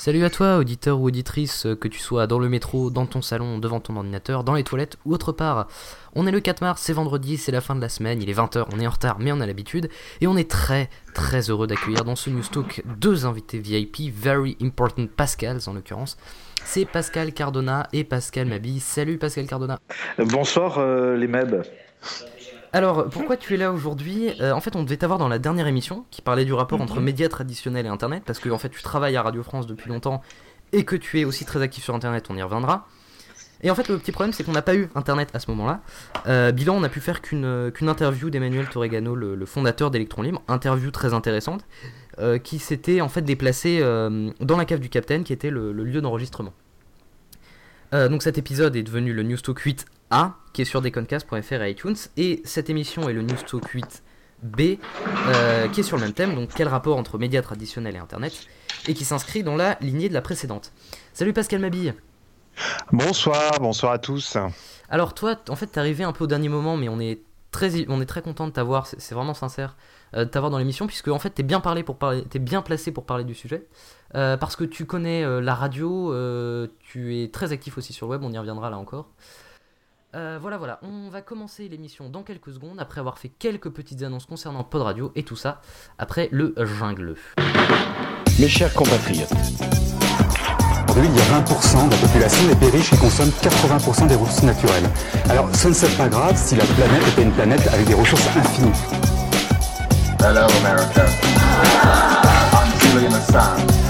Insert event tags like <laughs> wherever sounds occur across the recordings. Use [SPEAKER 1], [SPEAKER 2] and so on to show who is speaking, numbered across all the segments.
[SPEAKER 1] Salut à toi, auditeur ou auditrice, que tu sois dans le métro, dans ton salon, devant ton ordinateur, dans les toilettes ou autre part. On est le 4 mars, c'est vendredi, c'est la fin de la semaine, il est 20h, on est en retard mais on a l'habitude, et on est très très heureux d'accueillir dans ce News Talk deux invités VIP, very important Pascals en l'occurrence. C'est Pascal Cardona et Pascal Mabi. Salut Pascal Cardona.
[SPEAKER 2] Bonsoir euh, les MEB.
[SPEAKER 1] Alors, pourquoi tu es là aujourd'hui? Euh, En fait, on devait t'avoir dans la dernière émission qui parlait du rapport entre médias traditionnels et Internet, parce que en fait, tu travailles à Radio France depuis longtemps et que tu es aussi très actif sur Internet, on y reviendra. Et en fait, le petit problème, c'est qu'on n'a pas eu Internet à ce moment-là. Euh, bilan, on a pu faire qu'une qu'une interview d'Emmanuel Torregano, le, le fondateur d'Electron Libre, interview très intéressante, euh, qui s'était en fait déplacé euh, dans la cave du Capitaine, qui était le, le lieu d'enregistrement. Euh, donc cet épisode est devenu le News Talk 8A, qui est sur deconcast.fr et iTunes, et cette émission est le News Talk 8B, euh, qui est sur le même thème, donc quel rapport entre médias traditionnels et Internet, et qui s'inscrit dans la lignée de la précédente? Salut Pascal Mabille
[SPEAKER 3] Bonsoir, bonsoir à tous.
[SPEAKER 1] Alors toi, en fait, t'es arrivé un peu au dernier moment, mais on est très, on est très content de t'avoir, c'est vraiment sincère, euh, de t'avoir dans l'émission, puisque en fait, t'es bien parlé pour parler, t'es bien placé pour parler du sujet, euh, parce que tu connais euh, la radio, euh, tu es très actif aussi sur le web, on y reviendra là encore. Euh, voilà, voilà, on va commencer l'émission dans quelques secondes, après avoir fait quelques petites annonces concernant Pod Radio et tout ça, après le jungle.
[SPEAKER 4] Mes chers compatriotes,
[SPEAKER 5] Aujourd'hui, il y a 20% de la population des pays riches qui consomment 80% des ressources naturelles. Alors, ce ne serait pas grave si la planète était une planète avec des ressources infinies.
[SPEAKER 6] Hello, America. I'm Julian Assange. Sound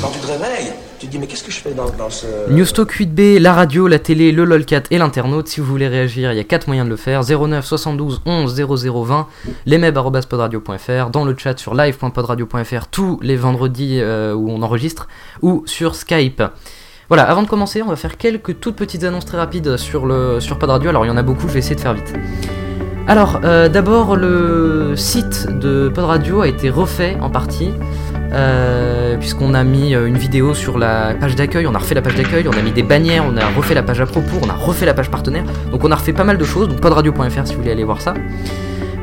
[SPEAKER 7] Quand tu te réveilles, tu te dis mais qu'est-ce que je fais dans, ce...
[SPEAKER 1] Newstalk 8B, la radio, la télé, le lolcat et l'internaute. Si vous voulez réagir, il y a 4 moyens de le faire 09 72 11 00 20, lesmeb.podradio.fr, dans le chat sur live.podradio.fr tous les vendredis euh, où on enregistre, ou sur Skype. Voilà, avant de commencer, on va faire quelques toutes petites annonces très rapides sur, le, sur Pod Radio. Alors, il y en a beaucoup, je vais essayer de faire vite. Alors, euh, d'abord, le site de Pod Radio a été refait en partie. Euh, puisqu'on a mis euh, une vidéo sur la page d'accueil, on a refait la page d'accueil, on a mis des bannières, on a refait la page à propos, on a refait la page partenaire, donc on a refait pas mal de choses, donc podradio.fr si vous voulez aller voir ça.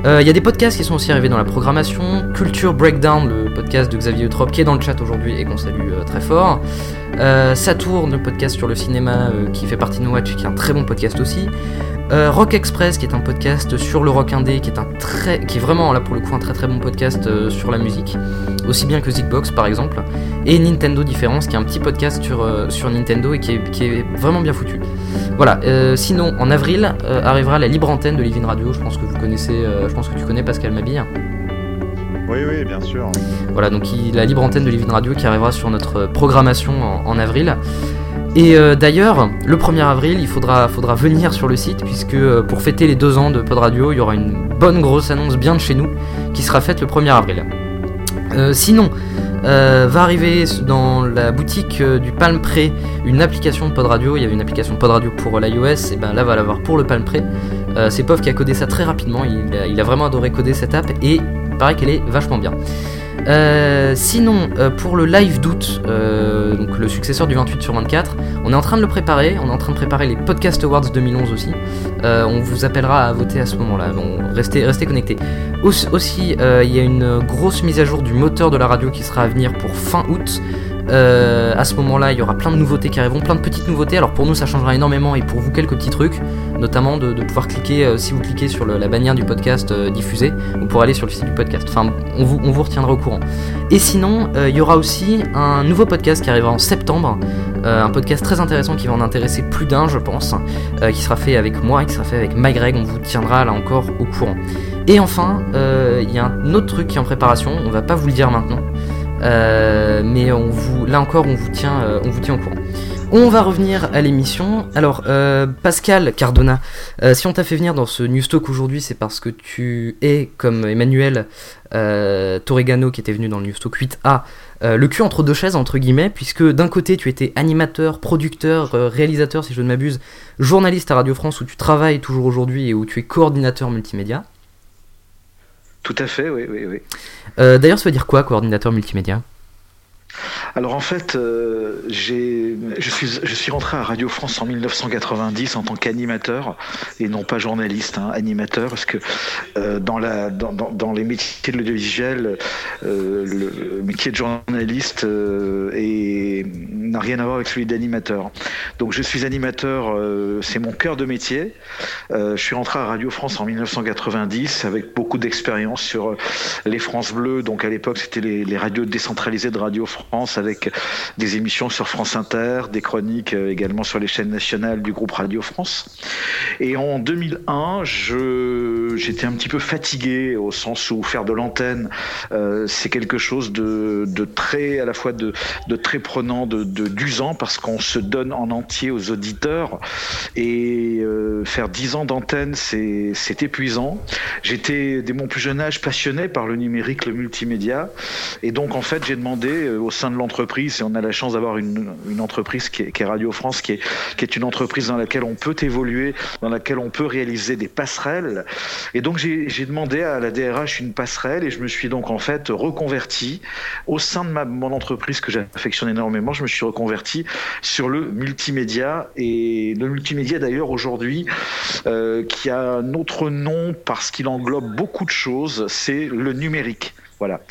[SPEAKER 1] Euh, Il y a des podcasts qui sont aussi arrivés dans la programmation. Culture Breakdown, le podcast de Xavier Eutrope qui est dans le chat aujourd'hui et qu'on salue euh, très fort. Euh, Saturn, le podcast sur le cinéma euh, qui fait partie de No Watch, qui est un très bon podcast aussi. Euh, Rock Express, qui est un podcast sur le rock indé, qui est un très, qui est vraiment là pour le coup un très très bon podcast euh, sur la musique, aussi bien que Zigbox par exemple. Et Nintendo Différence, qui est un petit podcast sur Nintendo et qui est, vraiment bien foutu. Voilà. sinon, en avril arrivera la libre antenne de Living Radio. Je pense que vous connaissez, je pense que tu connais Pascal Mabille.
[SPEAKER 3] Oui, oui, bien sûr.
[SPEAKER 1] Voilà, donc il- la libre antenne de Living Radio qui arrivera sur notre programmation en, avril. Et euh, d'ailleurs, le 1er avril, il faudra, venir sur le site, puisque euh, pour fêter les deux ans de Pod Radio, il y aura une bonne grosse annonce bien de chez nous, qui sera faite le 1er avril. Euh, sinon, va arriver dans la boutique du Palm Pre une application de Pod Radio. Il y avait une application Pod Radio pour l'iOS, et ben là va l'avoir pour le Palm. Euh, c'est Pov qui a codé ça très rapidement. Il a, il a vraiment adoré coder cette app et paraît qu'elle est vachement bien. Euh, sinon, euh, pour le live d'août, euh, le successeur du 28 sur 24, on est en train de le préparer. On est en train de préparer les Podcast Awards 2011 aussi. On vous appellera à voter à ce moment-là. Restez, restez connectés. Aussi, il y a une grosse mise à jour du moteur de la radio qui sera à venir pour fin août. Euh, à ce moment-là, il y aura plein de nouveautés qui arriveront, plein de petites nouveautés. Alors pour nous, ça changera énormément et pour vous, quelques petits trucs, notamment de, pouvoir cliquer, euh, si vous cliquez sur la bannière du podcast euh, diffusé, vous pourrez aller sur le site du podcast. Enfin, on vous, on vous retiendra au courant. Et sinon, il y aura aussi un nouveau podcast qui arrivera en septembre, un podcast très intéressant qui va en intéresser plus d'un, je pense, qui sera fait avec moi, qui sera fait avec Mike Greg. On vous tiendra là encore au courant. Et enfin, il y a un autre truc qui est en préparation. On va pas vous le dire maintenant. Euh, mais on là encore, on vous tient, euh, on vous tient au courant. On va revenir à l'émission. Alors, euh, Pascal Cardona, si on t'a fait venir dans ce News Talk aujourd'hui, c'est parce que tu es, comme Emmanuel Torregano qui était venu dans le News Talk 8A, euh, le cul entre deux chaises, entre guillemets, puisque d'un côté tu étais animateur, producteur, réalisateur, si je ne m'abuse, journaliste à Radio France où tu travailles toujours aujourd'hui et où tu es coordinateur multimédia.
[SPEAKER 2] Tout à fait, oui, oui, oui.
[SPEAKER 1] Euh, D'ailleurs, ça veut dire quoi, coordinateur multimédia?
[SPEAKER 2] Alors en fait, euh, je suis, rentré à Radio France en 1990 en tant qu'animateur et non pas journaliste, hein, animateur, parce que euh, dans, les métiers de l'audiovisuel, euh, le métier de journaliste n'a rien à voir avec celui d'animateur. Donc je suis animateur, c'est mon cœur de métier. Je suis rentré à Radio France en 1990 avec beaucoup d'expérience sur les France Bleues. Donc à l'époque, c'était les radios décentralisées de Radio France avec des émissions sur France Inter, des chroniques euh, également sur les chaînes nationales du groupe Radio France. Et en 2001, je, j'étais un petit peu fatigué au sens où faire de l'antenne, euh, c'est quelque chose de, de très, à la fois de, de très prenant, de, d'usant parce qu'on se donne en entier aux auditeurs et euh, faire 10 ans d'antenne, c'est, épuisant. J'étais dès mon plus jeune âge passionné par le numérique, le multimédia et donc en fait j'ai demandé euh, au sein de l'entreprise et on a la chance d'avoir une, entreprise qui est, Radio France, qui est, qui est une entreprise dans laquelle on peut évoluer, dans laquelle on peut réaliser des passerelles. Et donc j'ai j'ai demandé à la DRH une passerelle et je me suis donc en fait reconverti au sein de ma, mon entreprise que j'affectionne énormément. Je me suis reconverti sur le multimédia et le multimédia d'ailleurs aujourd'hui euh, qui a un autre nom parce qu'il englobe beaucoup de choses, c'est le numérique. Voilà.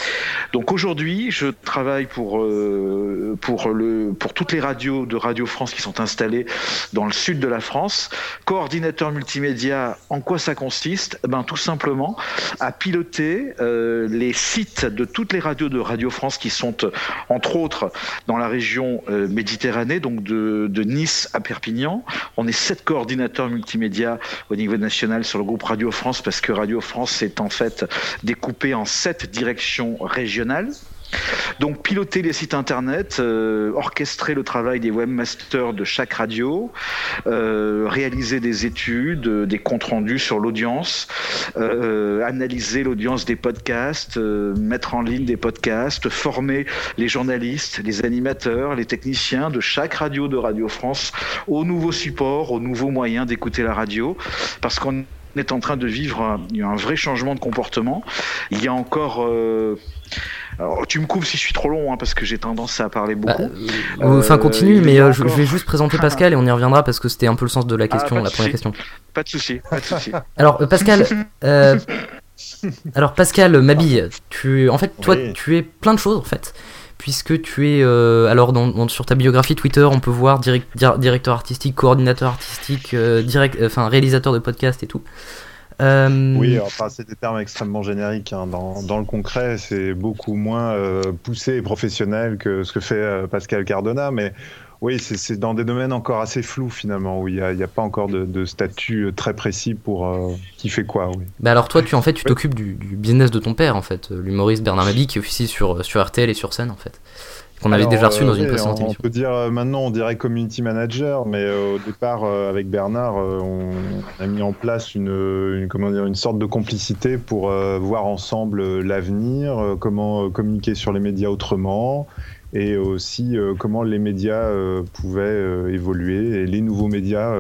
[SPEAKER 2] Donc aujourd'hui, je travaille pour euh, pour le pour toutes les radios de Radio France qui sont installées dans le sud de la France. Coordinateur multimédia, en quoi ça consiste? Eh Ben tout simplement à piloter euh, les sites de toutes les radios de Radio France qui sont euh, entre autres dans la région Méditerranée, donc de, de Nice à Perpignan. On est sept coordinateurs multimédia au niveau national sur le groupe Radio France parce que Radio France est en fait découpé en sept directions régionales. Donc piloter les sites internet, euh, orchestrer le travail des webmasters de chaque radio, euh, réaliser des études, euh, des comptes rendus sur l'audience, analyser l'audience des podcasts, mettre en ligne des podcasts, former les journalistes, les animateurs, les techniciens de chaque radio de Radio France aux nouveaux supports, aux nouveaux moyens d'écouter la radio, parce qu'on est en train de vivre un, un vrai changement de comportement. Il y a encore euh, alors, tu me coupes si je suis trop long, hein, parce que j'ai tendance à parler beaucoup.
[SPEAKER 1] Bah, euh, enfin, continue,
[SPEAKER 2] il y
[SPEAKER 1] mais euh, je,
[SPEAKER 2] encore-
[SPEAKER 1] je vais juste présenter <laughs> Pascal et on y reviendra parce que c'était un peu le sens de la question,
[SPEAKER 2] pas de
[SPEAKER 1] la première question.
[SPEAKER 2] Pas de souci, pas de souci. <laughs>
[SPEAKER 1] Alors, euh, Pascal, euh, <laughs> alors Pascal Mabille, tu, en fait, toi,
[SPEAKER 3] Oui.
[SPEAKER 1] tu es plein de choses en fait, puisque tu es, euh, alors sur ta biographie Twitter, on peut voir direct- dir- directeur artistique, coordinateur artistique, euh, direct, enfin réalisateur de podcast et tout. Euh,
[SPEAKER 3] Oui, enfin, c'est des termes extrêmement génériques. hein. Dans, dans le concret, c'est beaucoup moins euh, poussé et professionnel que ce que fait euh, Pascal Cardona, mais oui, c'est- dans des domaines encore assez flous finalement, où il n'y a, pas encore de, de statut euh, très précis pour euh, qui fait quoi. Oui.
[SPEAKER 1] Bah alors toi, tu en fait, tu t'occupes du, du business de ton père en fait, euh, l'humoriste Bernard Mabille qui officie sur sur RTL et sur scène en fait, qu'on avait
[SPEAKER 3] Alors,
[SPEAKER 1] déjà reçu dans une précédente
[SPEAKER 3] on,
[SPEAKER 1] émission.
[SPEAKER 3] peut dire maintenant on dirait community manager, mais euh, au départ euh, avec Bernard, euh, on a mis en place une, une comment dire une sorte de complicité pour voir ensemble l'avenir, comment communiquer sur les médias autrement, et aussi euh, comment les médias euh, pouvaient euh, évoluer et les nouveaux médias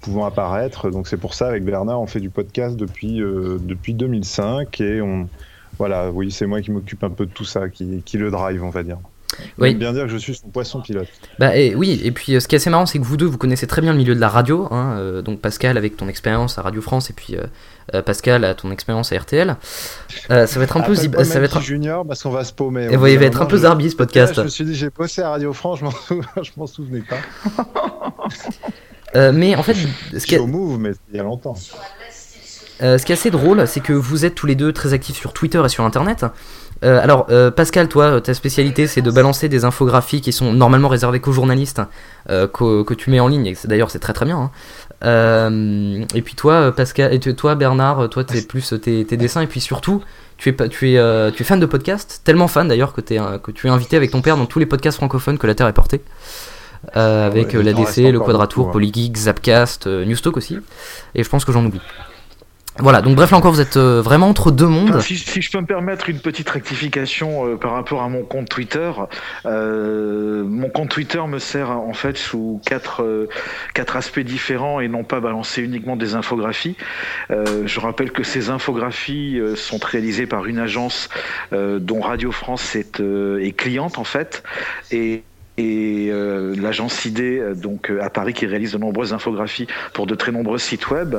[SPEAKER 3] pouvant apparaître. Donc c'est pour ça avec Bernard on fait du podcast depuis depuis 2005 et on voilà oui c'est moi qui m'occupe un peu de tout ça, qui, qui le drive on va dire.
[SPEAKER 1] Oui.
[SPEAKER 3] Bien dire que je suis son poisson pilote.
[SPEAKER 1] Bah et, oui, et puis ce qui est assez marrant, c'est que vous deux, vous connaissez très bien le milieu de la radio. Hein, euh, donc Pascal avec ton expérience à Radio France et puis euh, euh, Pascal à ton expérience à RTL. Euh, ça va être un peu, zib- ça va être,
[SPEAKER 3] Junior parce qu'on va se paumer.
[SPEAKER 1] et ouais, il va être un peu zarbi ce podcast.
[SPEAKER 3] Je me suis dit, j'ai bossé à Radio France, je m'en <laughs> souvenais pas. <laughs>
[SPEAKER 1] Euh, mais en fait, ce qui est,
[SPEAKER 3] au Move, mais il y a longtemps.
[SPEAKER 1] ce qui est assez drôle, c'est que vous êtes tous les deux très actifs sur Twitter et sur Internet. Euh, alors, euh, Pascal, toi, ta spécialité, c'est de balancer des infographies qui sont normalement réservées qu'aux journalistes, euh, que, tu mets en ligne. Et d'ailleurs, c'est très très bien. hein. Euh, et puis toi, euh, Pascal, et toi, Bernard, euh, toi, t'es plus euh, tes, tes dessins. Et puis surtout, tu es, pas- tu es, euh, tu es fan de podcast, tellement fan d'ailleurs que, euh, tu es invité avec ton père dans tous les podcasts francophones que la Terre ait porté. Euh, avec euh, l'ADC, le Quadratour,
[SPEAKER 3] beaucoup, hein.
[SPEAKER 1] Polygeek, Zapcast, euh, Newstalk aussi. Et je pense que j'en oublie. Voilà, donc bref, là encore, vous êtes euh, vraiment entre deux mondes.
[SPEAKER 2] Si, si je peux me permettre une petite rectification euh, par rapport à mon compte Twitter, euh, mon compte Twitter me sert en fait sous quatre, euh, quatre aspects différents et non pas balancer uniquement des infographies. Euh, je rappelle que ces infographies sont réalisées par une agence dont Radio France est, est cliente en fait et et euh, l'agence ID euh, donc euh, à Paris qui réalise de nombreuses infographies pour de très nombreux sites web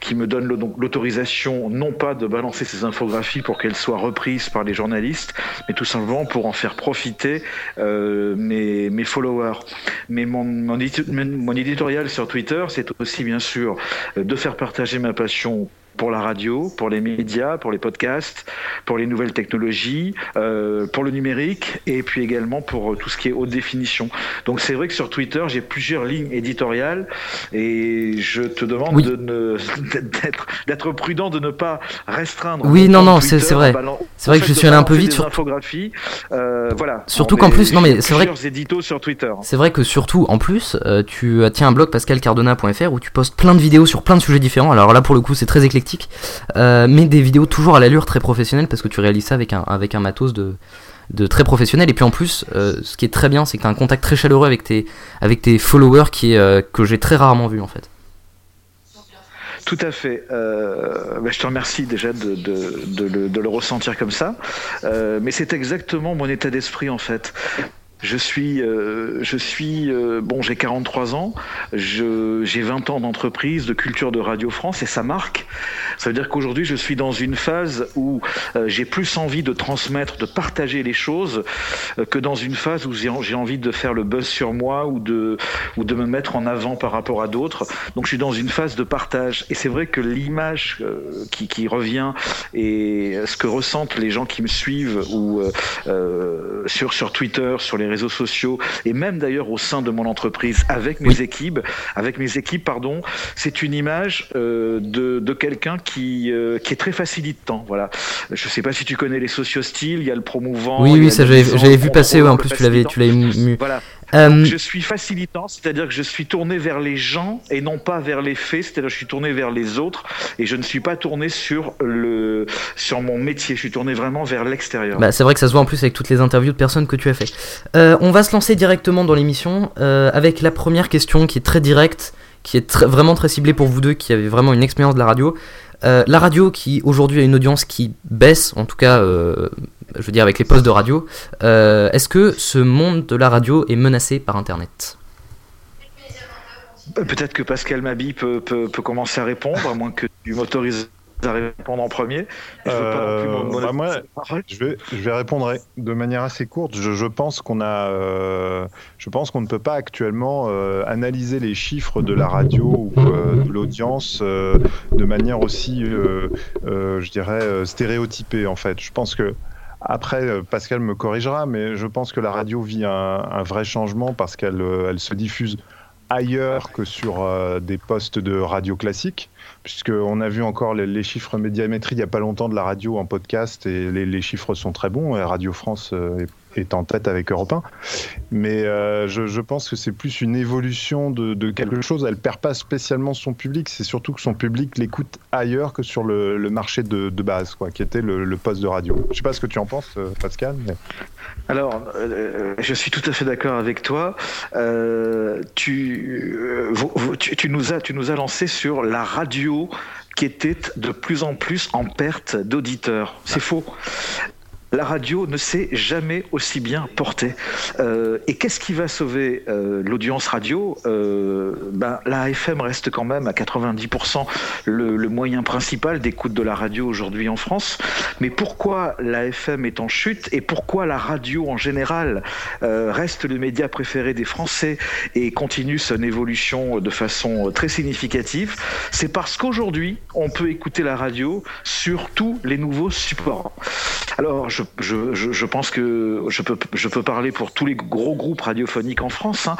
[SPEAKER 2] qui me donne l'autorisation non pas de balancer ces infographies pour qu'elles soient reprises par les journalistes mais tout simplement pour en faire profiter euh, mes, mes followers. Mais mon, mon, mon éditorial sur Twitter c'est aussi bien sûr euh, de faire partager ma passion pour la radio, pour les médias, pour les podcasts, pour les nouvelles technologies, euh, pour le numérique et puis également pour euh, tout ce qui est haute définition. Donc c'est vrai que sur Twitter, j'ai plusieurs lignes éditoriales et je te demande
[SPEAKER 1] Oui.
[SPEAKER 2] de ne- <laughs> d'être prudent de ne pas restreindre.
[SPEAKER 1] Oui, non, non, c'est- vrai. C'est vrai que je suis allé un peu vite sur-.
[SPEAKER 2] Euh, voilà.
[SPEAKER 1] Surtout qu'en plus- non, mais c'est vrai que-
[SPEAKER 2] sur Twitter.
[SPEAKER 1] C'est vrai que surtout, en plus, euh, tu tiens un blog pascalcardona.fr où tu postes plein de vidéos sur plein de sujets différents. Alors là, pour le coup, c'est très éclectique, euh, mais des vidéos toujours à l'allure très professionnelle parce que tu réalises ça avec un, matos de, très professionnel. Et puis en plus, euh, ce qui est très bien, c'est que tu as un contact très chaleureux avec tes, avec tes followers qui euh, que j'ai très rarement vu en fait.
[SPEAKER 2] Tout à fait. Bah, je te remercie déjà de, le, ressentir comme ça. Mais c'est exactement mon état d'esprit en fait. Je suis, euh, je suis, euh, bon, j'ai 43 ans, j'ai 20 ans d'entreprise, de culture de Radio France et ça marque. Ça veut dire qu'aujourd'hui, je suis dans une phase où euh, j'ai plus envie de transmettre, de partager les choses euh, que dans une phase où j'ai envie de faire le buzz sur moi ou de, ou de me mettre en avant par rapport à d'autres. Donc je suis dans une phase de partage. Et c'est vrai que l'image euh, qui, qui revient et ce que ressentent les gens qui me suivent ou euh, sur, sur Twitter, sur les réseaux sociaux et même d'ailleurs au sein de mon entreprise avec mes
[SPEAKER 1] Oui.
[SPEAKER 2] équipes, avec mes équipes, pardon, c'est une image euh, de, de quelqu'un qui, euh, qui est très facilitant. Voilà. Je sais pas si tu connais les sociostyles, il y a le promouvant.
[SPEAKER 1] oui, oui, ça j'avais vu passer. ouais, en plus, tu l'avais, tu l'avais.
[SPEAKER 2] Voilà.
[SPEAKER 1] Euh,
[SPEAKER 2] je suis facilitant, c'est-à-dire que je suis tourné vers les gens et non pas vers les faits, c'est-à-dire que je suis tourné vers les autres et je ne suis pas tourné sur le sur mon métier, je suis tourné vraiment vers l'extérieur.
[SPEAKER 1] Bah, c'est vrai que ça se voit en plus avec toutes les interviews de personnes que tu as fait. Euh, on va se lancer directement dans l'émission euh, avec la première question qui est très directe, qui est vraiment très ciblée pour vous deux qui avez vraiment une expérience de la radio. Euh, la radio qui aujourd'hui a une audience qui baisse, en tout cas, euh, je veux dire avec les postes de radio. euh, Est-ce que ce monde de la radio est menacé par Internet?
[SPEAKER 2] Peut-être que Pascal Mabi peut, peut, peut commencer à répondre, à moins que tu m'autorises à répondre en premier. Je veux pas non plus
[SPEAKER 3] Euh, bah, moi. Je vais, je vais répondre de manière assez courte. Je, je pense qu'on a, euh, je pense qu'on ne peut pas actuellement euh, analyser les chiffres de la radio ou euh, de l'audience de manière aussi, je dirais, stéréotypée en fait. Je pense que après, Pascal me corrigera, mais je pense que la radio vit un, un vrai changement parce qu'elle elle se diffuse ailleurs que sur des postes de radio classiques, puisqu'on a vu encore les, chiffres médiamétrie il n'y a pas longtemps de la radio en podcast et les, les chiffres sont très bons. Et Radio France euh, est, est en tête avec Europe 1. Mais euh, je, je pense que c'est plus une évolution de, de quelque chose. Elle perd pas spécialement son public, c'est surtout que son public l'écoute ailleurs que sur le, le marché de, de base, quoi, qui était le, le poste de radio. Je sais pas ce que tu en penses, euh, Pascal. Mais...
[SPEAKER 2] Alors, euh, je suis tout à fait d'accord avec toi. Euh, tu, nous as, tu nous as lancé sur la radio qui était de plus en plus en perte d'auditeurs. C'est faux. La radio ne s'est jamais aussi bien portée. Euh, et qu'est-ce qui va sauver euh, l'audience radio? Euh, ben, La FM reste quand même à 90% le, moyen principal d'écoute de la radio aujourd'hui en France. Mais pourquoi la FM est en chute et pourquoi la radio en général reste le média préféré des Français et continue son évolution de façon très significative? C'est parce qu'aujourd'hui, on peut écouter la radio sur tous les nouveaux supports. Alors, je, pense que je peux, je peux parler pour tous les gros groupes radiophoniques en France. Hein.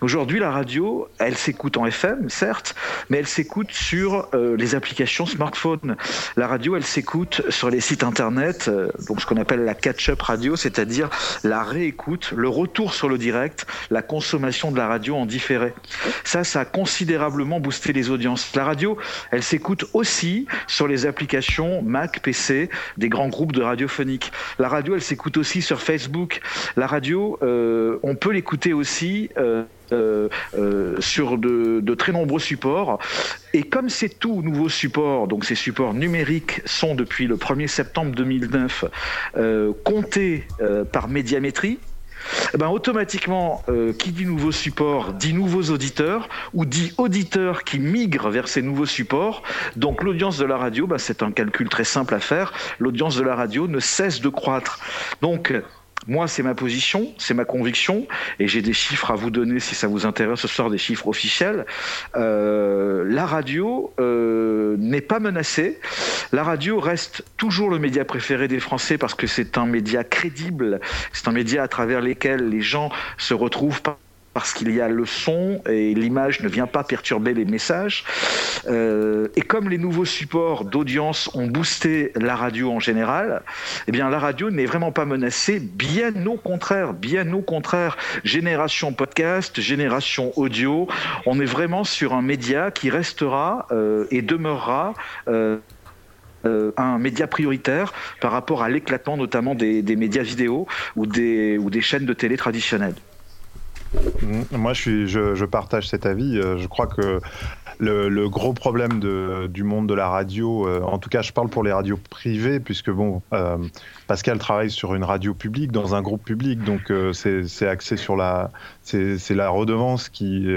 [SPEAKER 2] Aujourd'hui, la radio, elle s'écoute en FM, certes, mais elle s'écoute sur euh, les applications smartphone. La radio, elle s'écoute sur les sites internet, euh, donc ce qu'on appelle la catch-up radio, c'est-à-dire la réécoute, le retour sur le direct, la consommation de la radio en différé. Ça, ça a considérablement boosté les audiences. La radio, elle s'écoute aussi sur les applications Mac, PC, des grands groupes de radiophoniques. La radio, elle s'écoute aussi sur Facebook. La radio, euh, on peut l'écouter aussi. Euh, euh, sur de, très nombreux supports. Et comme c'est tout nouveau support, donc ces supports numériques sont depuis le 1er septembre 2009 comptés par médiamétrie, eh ben, automatiquement, euh, qui dit nouveau support dit nouveaux auditeurs ou dit auditeurs qui migrent vers ces nouveaux supports. Donc l'audience de la radio, ben, c'est un calcul très simple à faire. L'audience de la radio ne cesse de croître. Donc moi, c'est ma position, c'est ma conviction, et j'ai des chiffres à vous donner si ça vous intéresse ce soir, des chiffres officiels. Euh, la radio euh, n'est pas menacée. La radio reste toujours le média préféré des Français parce que c'est un média crédible, c'est un média à travers lequel les gens se retrouvent parce qu'il y a le son et l'image ne vient pas perturber les messages. Euh, et comme les nouveaux supports d'audience ont boosté la radio en général, eh bien la radio n'est vraiment pas menacée, bien au contraire, bien au contraire. Génération podcast, génération audio, on est vraiment sur un média qui restera euh, et demeurera. Euh, un média prioritaire par rapport à l'éclatement notamment des, des, médias vidéo ou des, ou des chaînes de télé traditionnelles.
[SPEAKER 3] Mmh. Moi, je, partage cet avis. Euh, je crois que le, gros problème du monde de la radio, euh, en tout cas, je parle pour les radios privées, puisque bon, euh, Pascal travaille sur une radio publique, dans un groupe public, donc c'est axé sur la, c'est la redevance qui,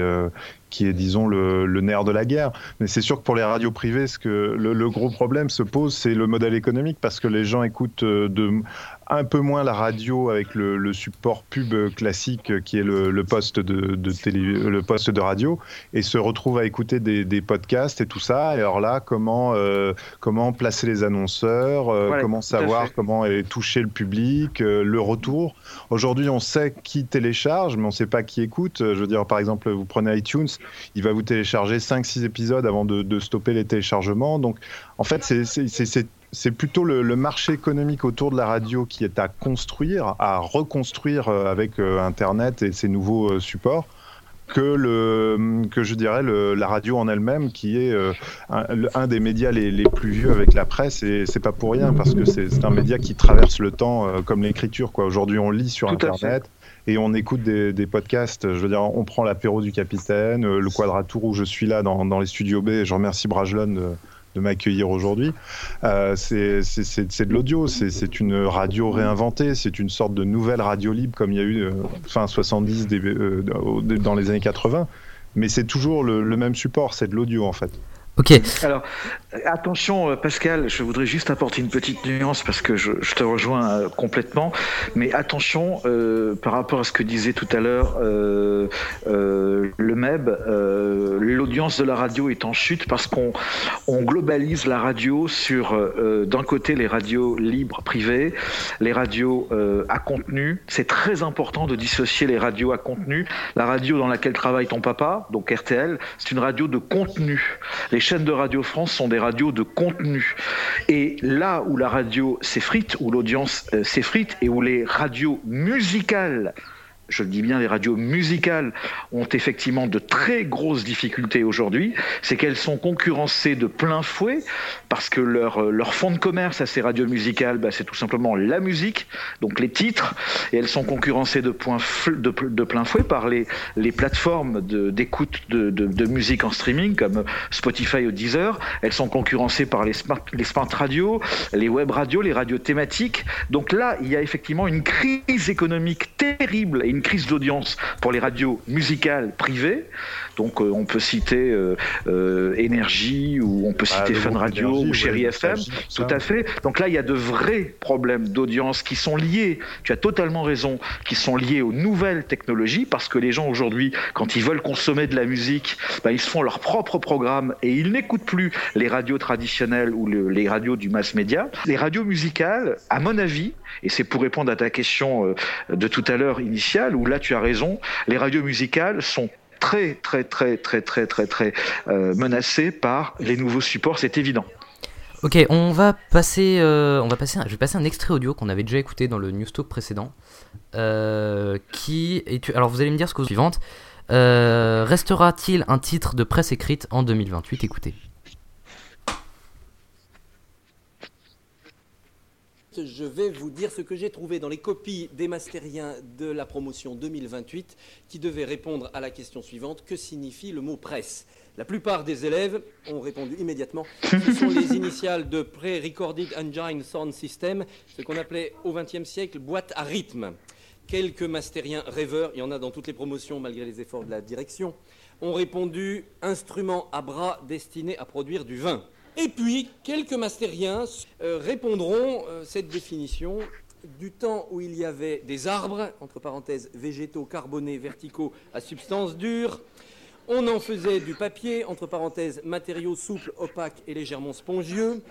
[SPEAKER 3] qui est, disons, le, nerf de la guerre. Mais c'est sûr que pour les radios privées, ce que le, gros problème se pose, c'est le modèle économique, parce que les gens écoutent de, un peu moins la radio avec le, support pub classique qui est le, poste de, télé, le poste de radio, et se retrouvent à écouter des, podcasts et tout ça. Et alors là, comment, euh, comment placer les annonceurs, euh, comment savoir comment toucher le public, euh, le retour. Aujourd'hui, on sait qui télécharge, mais on ne sait pas qui écoute. Je veux dire, par exemple, vous prenez iTunes, il va vous télécharger 5-6 épisodes avant de, stopper les téléchargements. Donc, en fait, c'est plutôt le, marché économique autour de la radio qui est à construire, à reconstruire euh, avec euh, Internet et ses nouveaux euh, supports que, le, que je dirais la radio en elle-même, qui est un, des médias les, plus vieux avec la presse, et c'est pas pour rien, parce que c'est un média qui traverse le temps comme l'écriture. Aujourd'hui, on lit sur Internet et on écoute des, podcasts. Je veux dire, on prend l'apéro du capitaine, le quadratour où je suis là dans, les studios B. Et je remercie Brajlon de, m'accueillir aujourd'hui. Euh, c'est de l'audio, c'est une radio réinventée, c'est une sorte de nouvelle radio libre comme il y a eu euh, fin 70 dans les années 80. Mais c'est toujours le même support, c'est de l'audio en fait.
[SPEAKER 1] Ok.
[SPEAKER 2] Alors, attention, euh, Pascal, je voudrais juste apporter une petite nuance parce que je, te rejoins euh, complètement. Mais attention, euh, par rapport à ce que disait tout à l'heure MEB, l'audience de la radio est en chute parce qu'on on globalise la radio sur, d'un côté, les radios libres privées, les radios à contenu. C'est très important de dissocier les radios à contenu. La radio dans laquelle travaille ton papa, donc RTL, c'est une radio de contenu. Les chaînes de Radio France sont des radios de contenu. Et là où la radio s'effrite, où l'audience euh, s'effrite, et où les radios musicales je le dis bien, les radios musicales ont effectivement de très grosses difficultés aujourd'hui, c'est qu'elles sont concurrencées de plein fouet parce que leur, euh, leur fonds de commerce à ces radios musicales, bah, c'est tout simplement la musique, donc les titres, et elles sont concurrencées de, point de, plein fouet par les, les plateformes d'écoute de, de, musique en streaming comme Spotify ou Deezer, elles sont concurrencées par les smart, les smart radios, les web radios, les radios thématiques. Donc là, il y a effectivement une crise économique terrible terrible et une crise d'audience pour les radios musicales privées. Donc euh, on peut citer euh, euh, Énergie ou on peut
[SPEAKER 3] Ah,
[SPEAKER 2] citer Fun Radio ou
[SPEAKER 3] ouais,
[SPEAKER 2] Chéri FM. Tout à fait. Donc là, il y a de vrais problèmes d'audience qui sont liés, tu as totalement raison, qui sont liés aux nouvelles technologies parce que les gens aujourd'hui, quand ils veulent consommer de la musique, bah, ils se font leur propre programme et ils n'écoutent plus les radios traditionnelles ou le- les radios du mass média. Les radios musicales, à mon avis, et c'est pour répondre à ta question de tout à l'heure initiale, où là tu as raison, les radios musicales sont très très très très très très très euh, menacées par les nouveaux supports, c'est évident.
[SPEAKER 1] Ok, on va passer, euh, on va passer, un- je vais passer un extrait audio qu'on avait déjà écouté dans le news talk précédent, euh, qui est, alors vous allez me dire ce que vous suivante. Restera-t-il un titre de presse écrite en 2028 Écoutez.
[SPEAKER 8] Je vais vous dire ce que j'ai trouvé dans les copies des mastériens de la promotion 2028 qui devaient répondre à la question suivante que signifie le mot presse? La plupart des élèves ont répondu immédiatement ce sont les initiales de Pre-Recorded Engine Sound System, ce qu'on appelait au XXe siècle boîte à rythme. Quelques mastériens rêveurs, il y en a dans toutes les promotions malgré les efforts de la direction, ont répondu instrument à bras destiné à produire du vin. Et puis, quelques mastériens euh, répondront euh, cette définition. Du temps où il y avait des arbres, entre parenthèses végétaux carbonés verticaux à substance dure, on en faisait du papier, entre parenthèses matériaux souples, opaques et légèrement spongieux,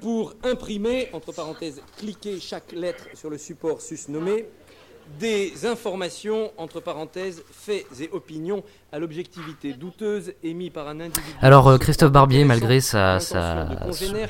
[SPEAKER 8] pour imprimer, entre parenthèses cliquer chaque lettre sur le support susnommé, des informations, entre parenthèses, faits et opinions à l'objectivité douteuse émis par un individu.
[SPEAKER 1] Alors euh, Christophe Barbier, malgré
[SPEAKER 8] sa,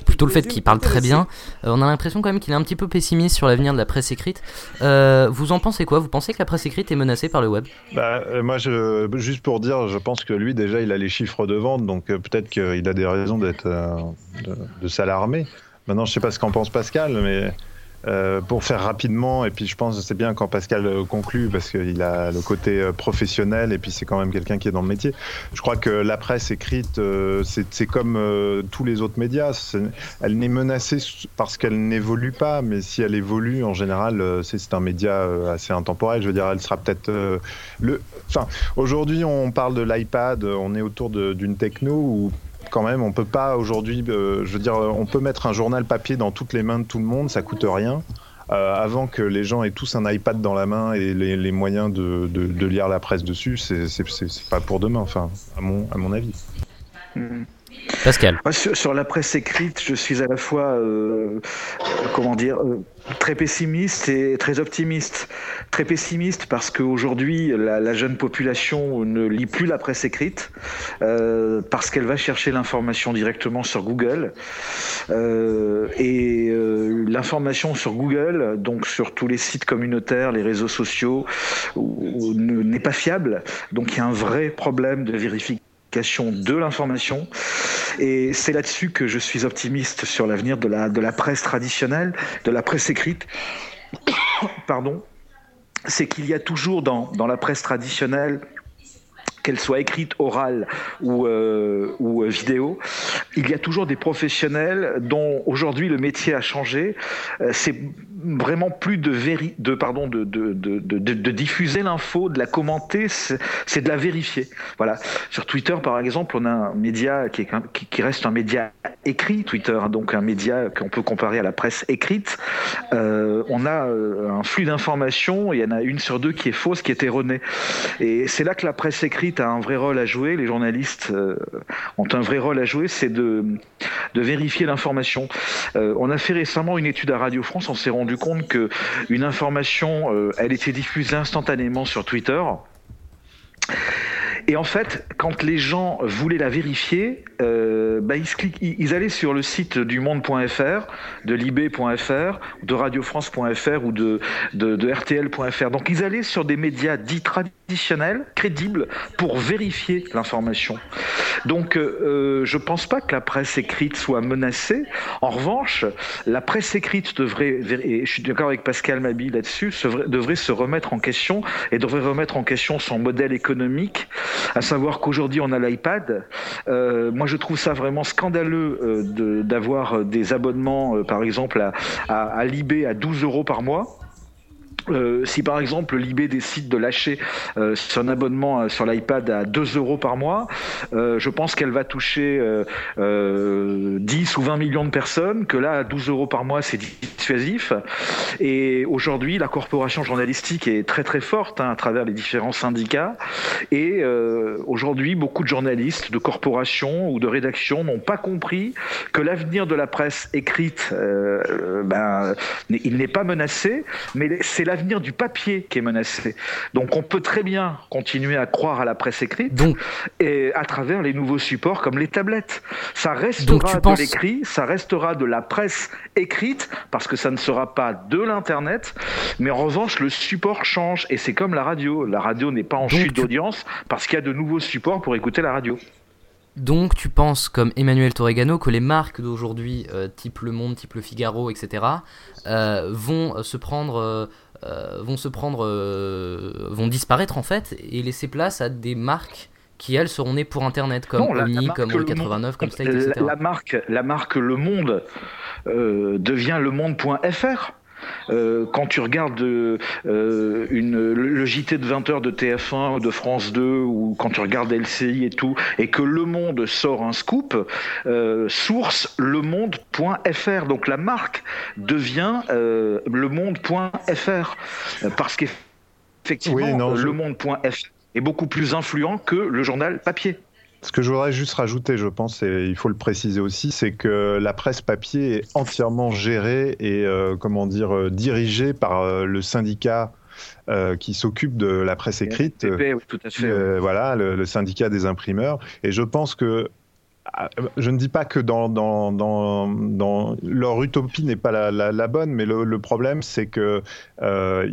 [SPEAKER 1] plutôt le fait qu'il parle très bien, euh, on a l'impression quand même qu'il est un petit peu pessimiste sur l'avenir de la presse écrite. Euh, vous en pensez quoi? Vous pensez que la presse écrite est menacée par le web?
[SPEAKER 3] Bah, moi, je, juste pour dire, je pense que lui, déjà, il a les chiffres de vente, donc euh, peut-être qu'il a des raisons d'être, euh, de, de s'alarmer. Maintenant, je sais pas ce qu'en pense Pascal, mais euh, pour faire rapidement, et puis je pense que c'est bien quand Pascal euh, conclut, parce qu'il a le côté euh, professionnel, et puis c'est quand même quelqu'un qui est dans le métier. Je crois que la presse écrite, c'est comme tous les autres médias. Elle n'est menacée parce qu'elle n'évolue pas, mais si elle évolue, en général, c'est un média assez intemporel. Je veux dire, elle sera peut-être le. Enfin, aujourd'hui, on parle de l'iPad, on est autour d'une techno où quand même, on peut pas aujourd'hui, euh, je veux dire, on peut mettre un journal papier dans toutes les mains de tout le monde, ça coûte rien. Euh, avant que les gens aient tous un iPad dans la main et les, moyens de, de- lire la presse dessus, c'est pas pour demain, enfin, à mon, avis.
[SPEAKER 2] Mhm.
[SPEAKER 1] Pascal.
[SPEAKER 2] Moi, sur, la presse écrite, je suis à la fois, euh, comment dire, euh, très pessimiste et très optimiste. Très pessimiste parce qu'aujourd'hui, la, la jeune population ne lit plus la presse écrite, euh, parce qu'elle va chercher l'information directement sur Google. Et l'information sur Google, donc sur tous les sites communautaires, les réseaux sociaux, n'est pas fiable. Donc il y a un vrai problème de vérification de l'information. Et c'est là-dessus que je suis optimiste sur l'avenir de la, de la presse traditionnelle, de la presse écrite. <coughs> Pardon. C'est qu'il y a toujours dans, dans la presse traditionnelle qu'elle soit écrite, orale ou, euh, euh, vidéo, il y a toujours des professionnels dont aujourd'hui le métier a changé. Euh, c'est vraiment plus de, de, pardon, de, de, de, de, diffuser l'info, de la commenter, c'est de la vérifier. Voilà. Sur Twitter, par exemple, on a un média qui, est, qui, reste un média écrit, Twitter, hein, donc un média qu'on peut comparer à la presse écrite. On a un flux d'informations, il y en a une sur deux qui est fausse, qui est erronée. Et c'est là que la presse écrite a un vrai rôle à jouer, les journalistes euh, ont un vrai rôle à jouer, c'est de, vérifier l'information. Euh, on a fait récemment une étude à Radio France, on s'est rendu compte que une information, euh, elle était diffusée instantanément sur Twitter. Et en fait, quand les gens voulaient la vérifier, euh, bah, ils, ils- ils allaient sur le site du monde.fr, de lib.fr, de radiofrance.fr ou de, de, de rtl.fr. Donc ils allaient sur des médias dits traditionnels, crédibles, pour vérifier l'information. Donc euh, je pense pas que la presse écrite soit menacée. En revanche, la presse écrite devrait, et je suis d'accord avec Pascal Mabi là-dessus, devrait se remettre en question et devrait remettre en question son modèle économique, à savoir qu'aujourd'hui on a l'iPad. Euh, moi je trouve ça vraiment scandaleux euh, d'avoir des abonnements, euh, par exemple à, à, à Libé à 12 euros par mois. euh, si par exemple l'IB décide de lâcher euh, son abonnement euh, sur l'iPad à 2 euros par mois, je pense qu'elle va toucher 10 ou 20 millions de personnes, que là, à 12 euros par mois, c'est dissuasif. Et aujourd'hui, la corporation journalistique est très très forte hein, à travers les différents syndicats. Et aujourd'hui, beaucoup de journalistes, de corporations ou de rédactions n'ont pas compris que l'avenir de la presse écrite, ben, il n'est pas menacé, mais c'est l'avenir du papier qui est menacé. Donc on peut très bien continuer à croire à la presse écrite Donc, et à travers les nouveaux supports comme les tablettes. Ça restera de l'écrit, ça restera de la presse écrite parce que ça ne sera pas de l'internet, mais en revanche le support change et c'est comme la radio. La radio n'est pas en chute d'audience parce qu'il y a de nouveaux supports pour écouter la radio.
[SPEAKER 1] Donc tu penses, comme Emmanuel Torregano, que les marques d'aujourd'hui, euh, type Le Monde, type Le Figaro, etc., euh, vont se prendre euh, vont se prendre, euh, vont disparaître en fait et laisser place à des marques qui elles seront nées pour Internet comme Omni, comme 89, comme Slate, etc.
[SPEAKER 2] La marque, la marque Le Monde euh, devient le monde.fr. Euh, quand tu regardes euh, une, le JT de 20h de TF1 ou de France 2 ou quand tu regardes LCI et tout, et que Le Monde sort un scoop, euh, source lemonde.fr. Donc la marque devient lemonde.fr parce qu'effectivement, lemonde.fr est beaucoup plus influent que le journal papier.
[SPEAKER 3] Ce que je voudrais juste rajouter, je pense, et il faut le préciser aussi, c'est que la presse papier est entièrement gérée et, euh, comment dire, euh, dirigée par euh, le syndicat qui s'occupe de la presse écrite.
[SPEAKER 2] tout à fait.
[SPEAKER 3] voilà, le, syndicat des imprimeurs. Et je pense que je ne dis pas que dans, dans, dans, dans leur utopie n'est pas la, bonne, mais le, problème c'est que euh,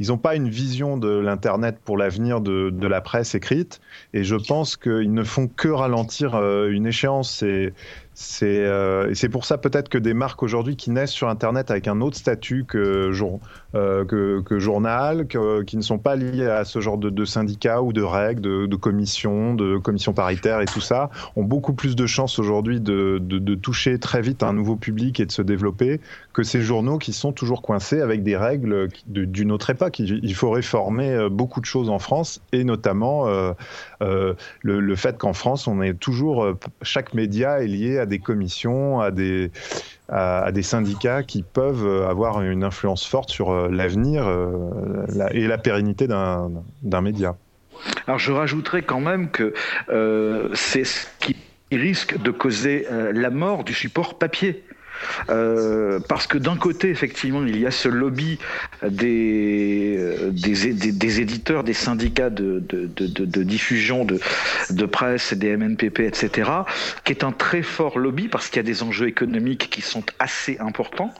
[SPEAKER 3] n'ont pas une vision de l'internet pour l'avenir de, de, la presse écrite, et je pense qu'ils ne font que ralentir euh, une échéance. Et c'est euh, c'est pour ça peut-être que des marques aujourd'hui qui naissent sur Internet avec un autre statut que, euh, que, journal, que, qui ne sont pas liés à ce genre de, syndicats ou de règles, de, commissions, de commissions paritaires et tout ça, ont beaucoup plus de chances aujourd'hui de, de, toucher très vite un nouveau public et de se développer que ces journaux qui sont toujours coincés avec des règles d'une autre époque. Il, faut réformer euh, beaucoup de choses en France et notamment le, le, fait qu'en France, on est toujours chaque média est lié à des commissions, à des, à, des syndicats qui peuvent avoir une influence forte sur euh, l'avenir euh, et la pérennité d'un média.
[SPEAKER 2] Alors je rajouterais quand même que euh, c'est ce qui risque de causer la mort du support papier. Euh, parce que d'un côté, effectivement, il y a ce lobby des, des, des, éditeurs, des syndicats de, de, de, de diffusion de, de presse, des MNPP, etc., qui est un très fort lobby parce qu'il y a des enjeux économiques qui sont assez importants.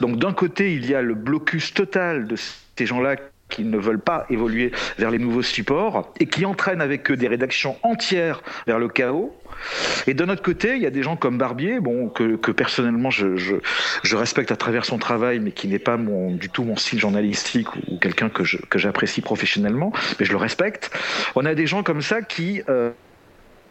[SPEAKER 2] Donc d'un côté, il y a le blocus total de ces gens-là qui ne veulent pas évoluer vers les nouveaux supports et qui entraînent avec eux des rédactions entières vers le chaos. Et de notre côté, il y a des gens comme Barbier, bon, que, que personnellement je, je, je, respecte à travers son travail, mais qui n'est pas mon, du tout mon style journalistique ou, quelqu'un que j'apprécie professionnellement, mais je le respecte. On a des gens comme ça qui euh,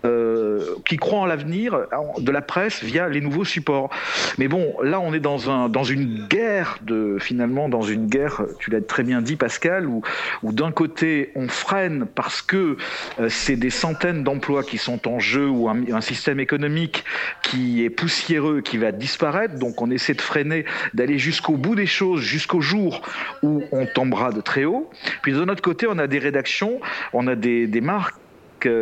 [SPEAKER 2] euh, qui croient en l'avenir de la presse via les nouveaux supports. Mais bon, là, on est dans, un, dans une guerre, finalement, dans une guerre, tu l'as très bien dit, Pascal, où, d'un côté, on freine parce que euh, c'est des centaines d'emplois qui sont en jeu ou un, système économique qui est poussiéreux, qui va disparaître. Donc, on essaie de freiner, d'aller jusqu'au bout des choses, jusqu'au jour où on tombera de très haut. Puis, de notre côté, on a des rédactions, on a des marques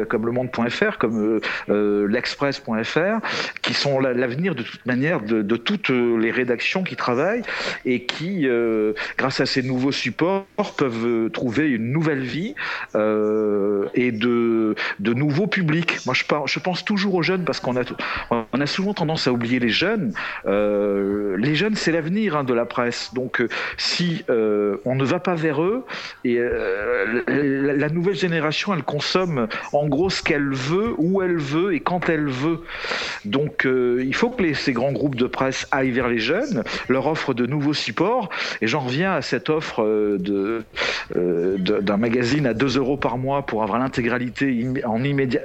[SPEAKER 2] comme le monde.fr, comme euh, euh, l'express.fr, qui sont l'avenir de toute manière de, toutes les rédactions qui travaillent et qui, euh, grâce à ces nouveaux supports, peuvent trouver une nouvelle vie euh, et de, de nouveaux publics. Moi, je, pense toujours aux jeunes parce qu'on a, on a souvent tendance à oublier les jeunes. Euh, les jeunes, c'est l'avenir hein, de la presse. Donc, si on ne va pas vers eux, et la nouvelle génération, elle consomme en gros ce qu'elle veut, où elle veut et quand elle veut. Donc euh, il faut que ces grands groupes de presse aillent vers les jeunes, leur offrent de nouveaux supports. Et j'en reviens à cette offre euh, euh, de- d'un magazine à 2 euros par mois pour avoir l'intégralité en immédiat,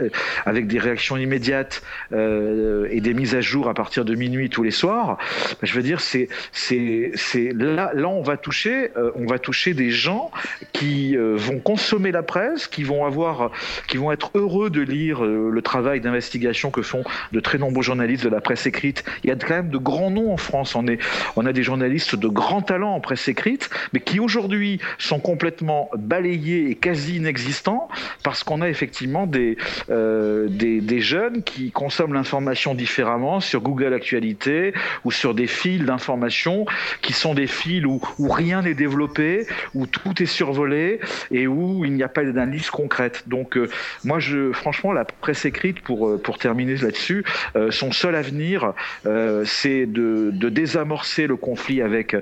[SPEAKER 2] avec des réactions immédiates et des mises à jour à partir de minuit tous les soirs. Ben, Je veux dire, c'est c'est c'est là là on va toucher on va toucher des gens qui vont consommer la presse, qui vont avoir qui vont être heureux de lire euh, le travail d'investigation que font de très nombreux journalistes de la presse écrite. Il y a quand même de grands noms en France. On, est, on a des journalistes de grands talents en presse écrite, mais qui aujourd'hui sont complètement balayés et quasi inexistants parce qu'on a effectivement des, euh, des, des jeunes qui consomment l'information différemment sur Google Actualité ou sur des fils d'information qui sont des fils où, où rien n'est développé, où tout est survolé et où il n'y a pas d'analyse concrète. Donc euh, moi, je, franchement, la presse écrite, pour, euh, pour terminer là-dessus, euh, son seul avenir, euh, c'est de, de désamorcer le conflit avec,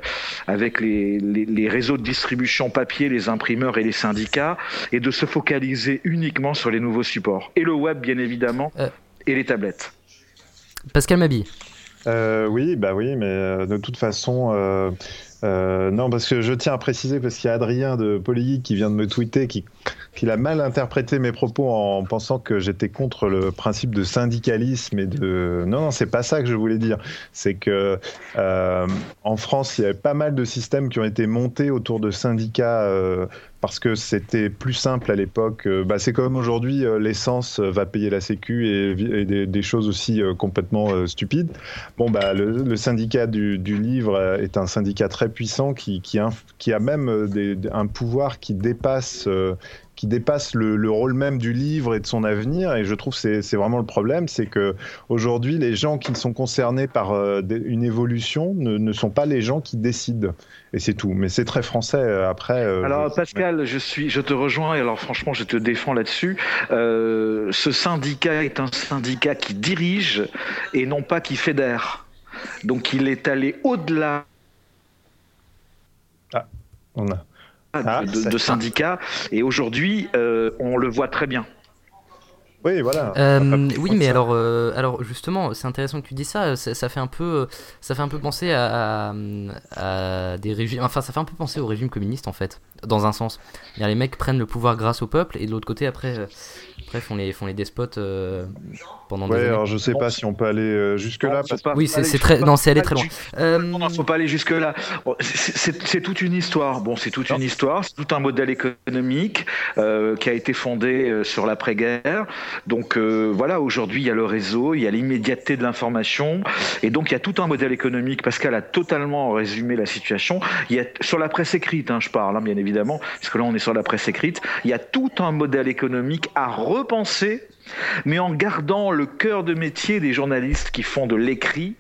[SPEAKER 2] avec les, les, les réseaux de distribution papier, les imprimeurs et les syndicats, et de se focaliser uniquement sur les nouveaux supports. Et le web, bien évidemment,
[SPEAKER 1] Euh.
[SPEAKER 2] et les tablettes.
[SPEAKER 1] Pascal Mabille.
[SPEAKER 3] Euh, oui, bah oui, mais de toute façon, euh, non, parce que je tiens à préciser, parce qu'il y a Adrien de Polygeek qui vient de me tweeter, qui, qu'il a mal interprété mes propos en pensant que j'étais contre le principe de syndicalisme et de. Non, non, c'est pas ça que je voulais dire. C'est que euh, en France, il y avait pas mal de systèmes qui ont été montés autour de syndicats. euh, parce que c'était plus simple à l'époque. Euh, Bah, c'est comme aujourd'hui, euh, l'essence euh, va payer la Sécu et, des, choses aussi complètement stupides. Bon, bah, le, syndicat du, livre est un syndicat très puissant qui, a même un pouvoir qui dépasse, qui dépasse le, le rôle même du livre et de son avenir. Et je trouve que c'est vraiment le problème, c'est que aujourd'hui, les gens qui sont concernés par euh, une évolution ne, ne sont pas les gens qui décident. Et c'est tout. Mais c'est très français. euh, Après. euh,
[SPEAKER 2] Alors
[SPEAKER 3] je-
[SPEAKER 2] Pascal, je suis, je te rejoins et alors franchement, je te défends là-dessus. Ce syndicat est un syndicat qui dirige et non pas qui fédère. Donc il est allé au-delà
[SPEAKER 3] on a- Ah,
[SPEAKER 2] de,
[SPEAKER 3] ça-
[SPEAKER 2] de syndicats et aujourd'hui, euh, on le voit très bien.
[SPEAKER 3] Oui, voilà.
[SPEAKER 1] Euh, oui, mais alors, euh, alors justement, c'est intéressant que tu dis ça. Ça, ça fait un peu, ça fait un peu penser à, à- à des régimes. Enfin, ça fait un peu penser au régime communiste en fait, dans un sens. Les mecs prennent le pouvoir grâce au peuple et de l'autre côté, après, après font les font les despotes euh, pendant
[SPEAKER 3] Ouais,
[SPEAKER 1] des années.
[SPEAKER 3] alors je sais pas si on peut aller euh, parce-
[SPEAKER 2] faut pas
[SPEAKER 1] Oui, c'est très, non, c'est aller très loin.
[SPEAKER 2] ju-
[SPEAKER 1] Euh,
[SPEAKER 2] Non, non, faut pas aller jusque là. C'est c'est toute une histoire. Bon, c'est toute une histoire. C'est tout un modèle économique euh, qui a été fondé euh, sur l'après-guerre. Donc euh, voilà, aujourd'hui il y a le réseau, il y a l'immédiateté de l'information, et donc il y a tout un modèle économique. Pascal a totalement résumé la situation. Il y a sur la presse écrite, hein, je parle hein, bien évidemment, parce que là on est sur la presse écrite. Il y a tout un modèle économique à repenser, mais en gardant le cœur de métier des journalistes qui font de l'écrit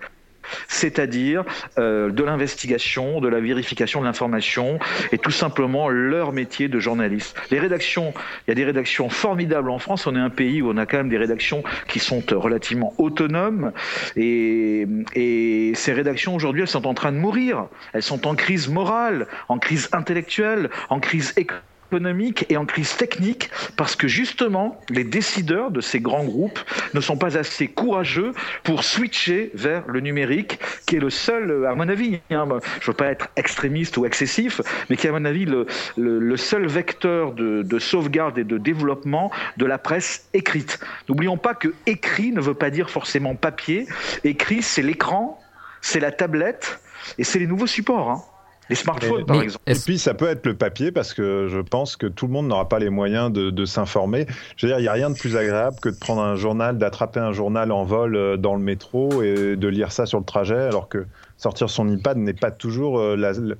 [SPEAKER 2] c'est-à-dire euh, de l'investigation, de la vérification de l'information et tout simplement leur métier de journaliste. Les rédactions, il y a des rédactions formidables en France. On est un pays où on a quand même des rédactions qui sont relativement autonomes et, et ces rédactions aujourd'hui, elles sont en train de mourir. Elles sont en crise morale, en crise intellectuelle, en crise économique économique et en crise technique parce que justement les décideurs de ces grands groupes ne sont pas assez courageux pour switcher vers le numérique qui est le seul, à mon avis, hein, je veux pas être extrémiste ou excessif, mais qui est à mon avis le, le, seul vecteur de, de sauvegarde et de développement de la presse écrite. N'oublions pas que écrit ne veut pas dire forcément papier. Écrit, c'est l'écran, c'est la tablette et c'est les nouveaux supports. Hein. Les smartphones,
[SPEAKER 3] Et-
[SPEAKER 2] par
[SPEAKER 1] mais
[SPEAKER 2] exemple.
[SPEAKER 3] Et puis ça peut être le papier parce que je pense que tout le monde n'aura pas les moyens de, de s'informer. Je veux dire, il n'y a rien de plus agréable que de prendre un journal, d'attraper un journal en vol euh, dans le métro et de lire ça sur le trajet, alors que sortir son iPad n'est pas toujours euh, la- le,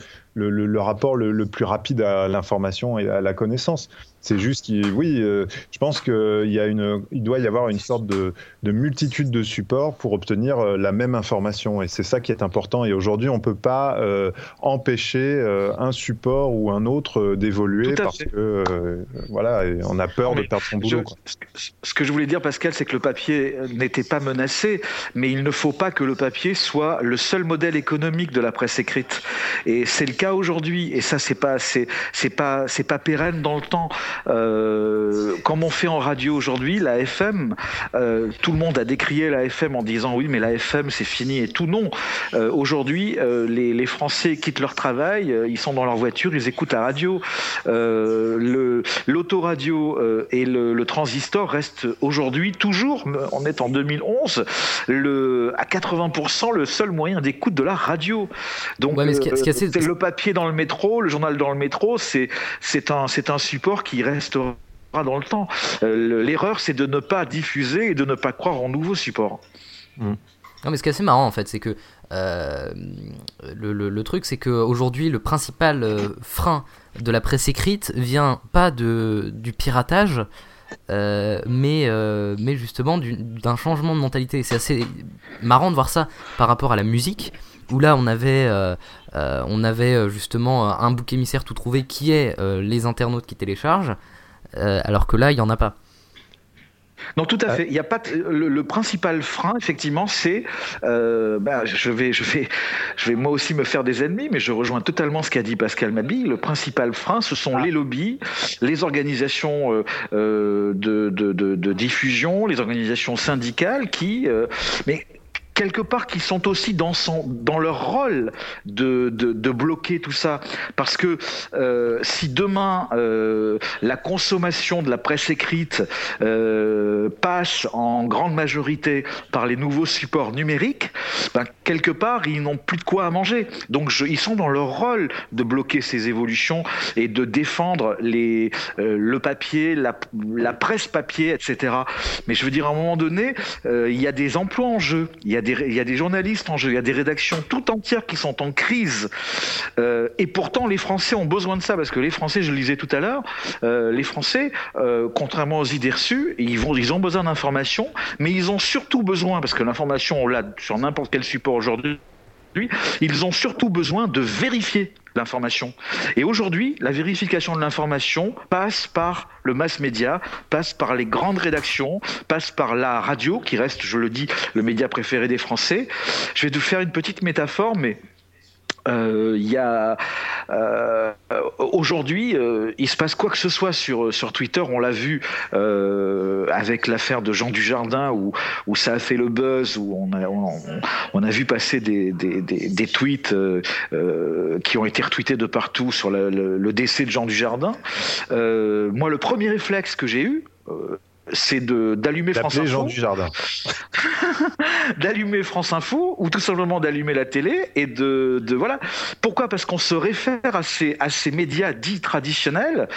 [SPEAKER 3] le- le rapport le, le plus rapide à l'information et à la connaissance. C'est juste, qu'il- oui, euh, je pense qu'il y a une, il doit y avoir une sorte de, de multitude de supports pour obtenir euh, la même information, et c'est ça qui est important. Et aujourd'hui, on peut pas euh, empêcher un support ou un autre d'évoluer parce
[SPEAKER 2] fait.
[SPEAKER 3] que voilà, on a peur de perdre son
[SPEAKER 2] Je-
[SPEAKER 3] boulot. quoi.
[SPEAKER 2] ce que je voulais dire, Pascal, c'est que le papier n'était pas menacé, mais il ne faut pas que le papier soit le seul modèle économique de la presse écrite. Et c'est le cas aujourd'hui. Et ça, c'est pas, c'est pas, c'est pas pérenne dans le temps. Euh, comme on fait en radio aujourd'hui, la FM, euh, tout le monde a décrié la FM en disant oui, mais la FM c'est fini et tout. Non. Euh, aujourd'hui, les, les, Français quittent leur travail, ils sont dans leur voiture, ils écoutent la radio. l'autoradio et le, le transistor restent aujourd'hui toujours, on est en 2011, le, à 80% le seul moyen d'écoute de la radio. Donc,
[SPEAKER 1] Ouais, mais ce qui- ce qui est assez-
[SPEAKER 2] c'est le papier dans le métro, le journal dans le métro, c'est c'est un, c'est un support qui restera dans le temps. Euh, le- L'erreur, c'est de ne pas diffuser et de ne pas croire en nouveaux supports.
[SPEAKER 1] Non, mais ce qui est assez marrant en fait, c'est que euh, le, le- le truc, c'est qu'aujourd'hui, le principal euh, frein de la presse écrite vient pas de, du piratage, euh, mais, euh, mais justement du- d'un changement de mentalité. C'est assez marrant de voir ça par rapport à la musique, où là on avait, euh, euh, on avait euh, justement un bouc émissaire tout trouvé qui est euh, les internautes qui téléchargent, euh, alors que là il y en a pas.
[SPEAKER 2] Non, tout à fait. Il y a pas le, le principal frein, effectivement, c'est. euh, bah, je vais, je vais, je vais moi aussi me faire des ennemis, mais je rejoins totalement ce qu'a dit Pascal Mabi. Le principal frein, ce sont les lobbies, les organisations euh, de, de, de, de diffusion, les organisations syndicales qui, euh, mais quelque part qui sont aussi dans leur rôle de, bloquer tout ça. Parce que euh, si demain euh, la consommation de la presse écrite euh, passe en grande majorité par les nouveaux supports numériques ben, quelque part ils n'ont plus de quoi à manger. Donc ils sont dans leur rôle de bloquer ces évolutions et de défendre le papier la, presse papier etc mais je veux dire à un moment donné il y a des emplois en jeu il y a des journalistes il y a des rédactions tout entières qui sont en crise. Euh, et pourtant, les Français ont besoin de ça parce que les Français, je le disais tout à l'heure, euh, les Français, euh, contrairement aux idées reçues, ils ils ont besoin d'informations, mais ils ont surtout besoin parce que l'information, on l'a sur n'importe quel support aujourd'hui. Ils ont surtout besoin de vérifier l'information. Et aujourd'hui, la vérification de l'information passe par le mass média, passe par les grandes rédactions, passe par la radio, qui reste, je le dis, le média préféré des Français. Je vais te faire une petite métaphore, mais il y a euh, aujourd'hui, euh, il se passe quoi que ce soit sur sur Twitter. On l'a vu euh, avec l'affaire de Jean Dujardin où où ça a fait le buzz, où on a on, a vu passer des des, des, tweets euh, euh, qui ont été retweetés de partout sur le, le, décès de Jean Dujardin. Euh, moi, le premier réflexe que j'ai eu. C'est de d'allumer France Info
[SPEAKER 3] Jean Dujardin. <laughs>
[SPEAKER 2] d'allumer France Info ou tout simplement d'allumer la télé et de, de voilà. Pourquoi? Parce qu'on se réfère à ces, à ces médias dits traditionnels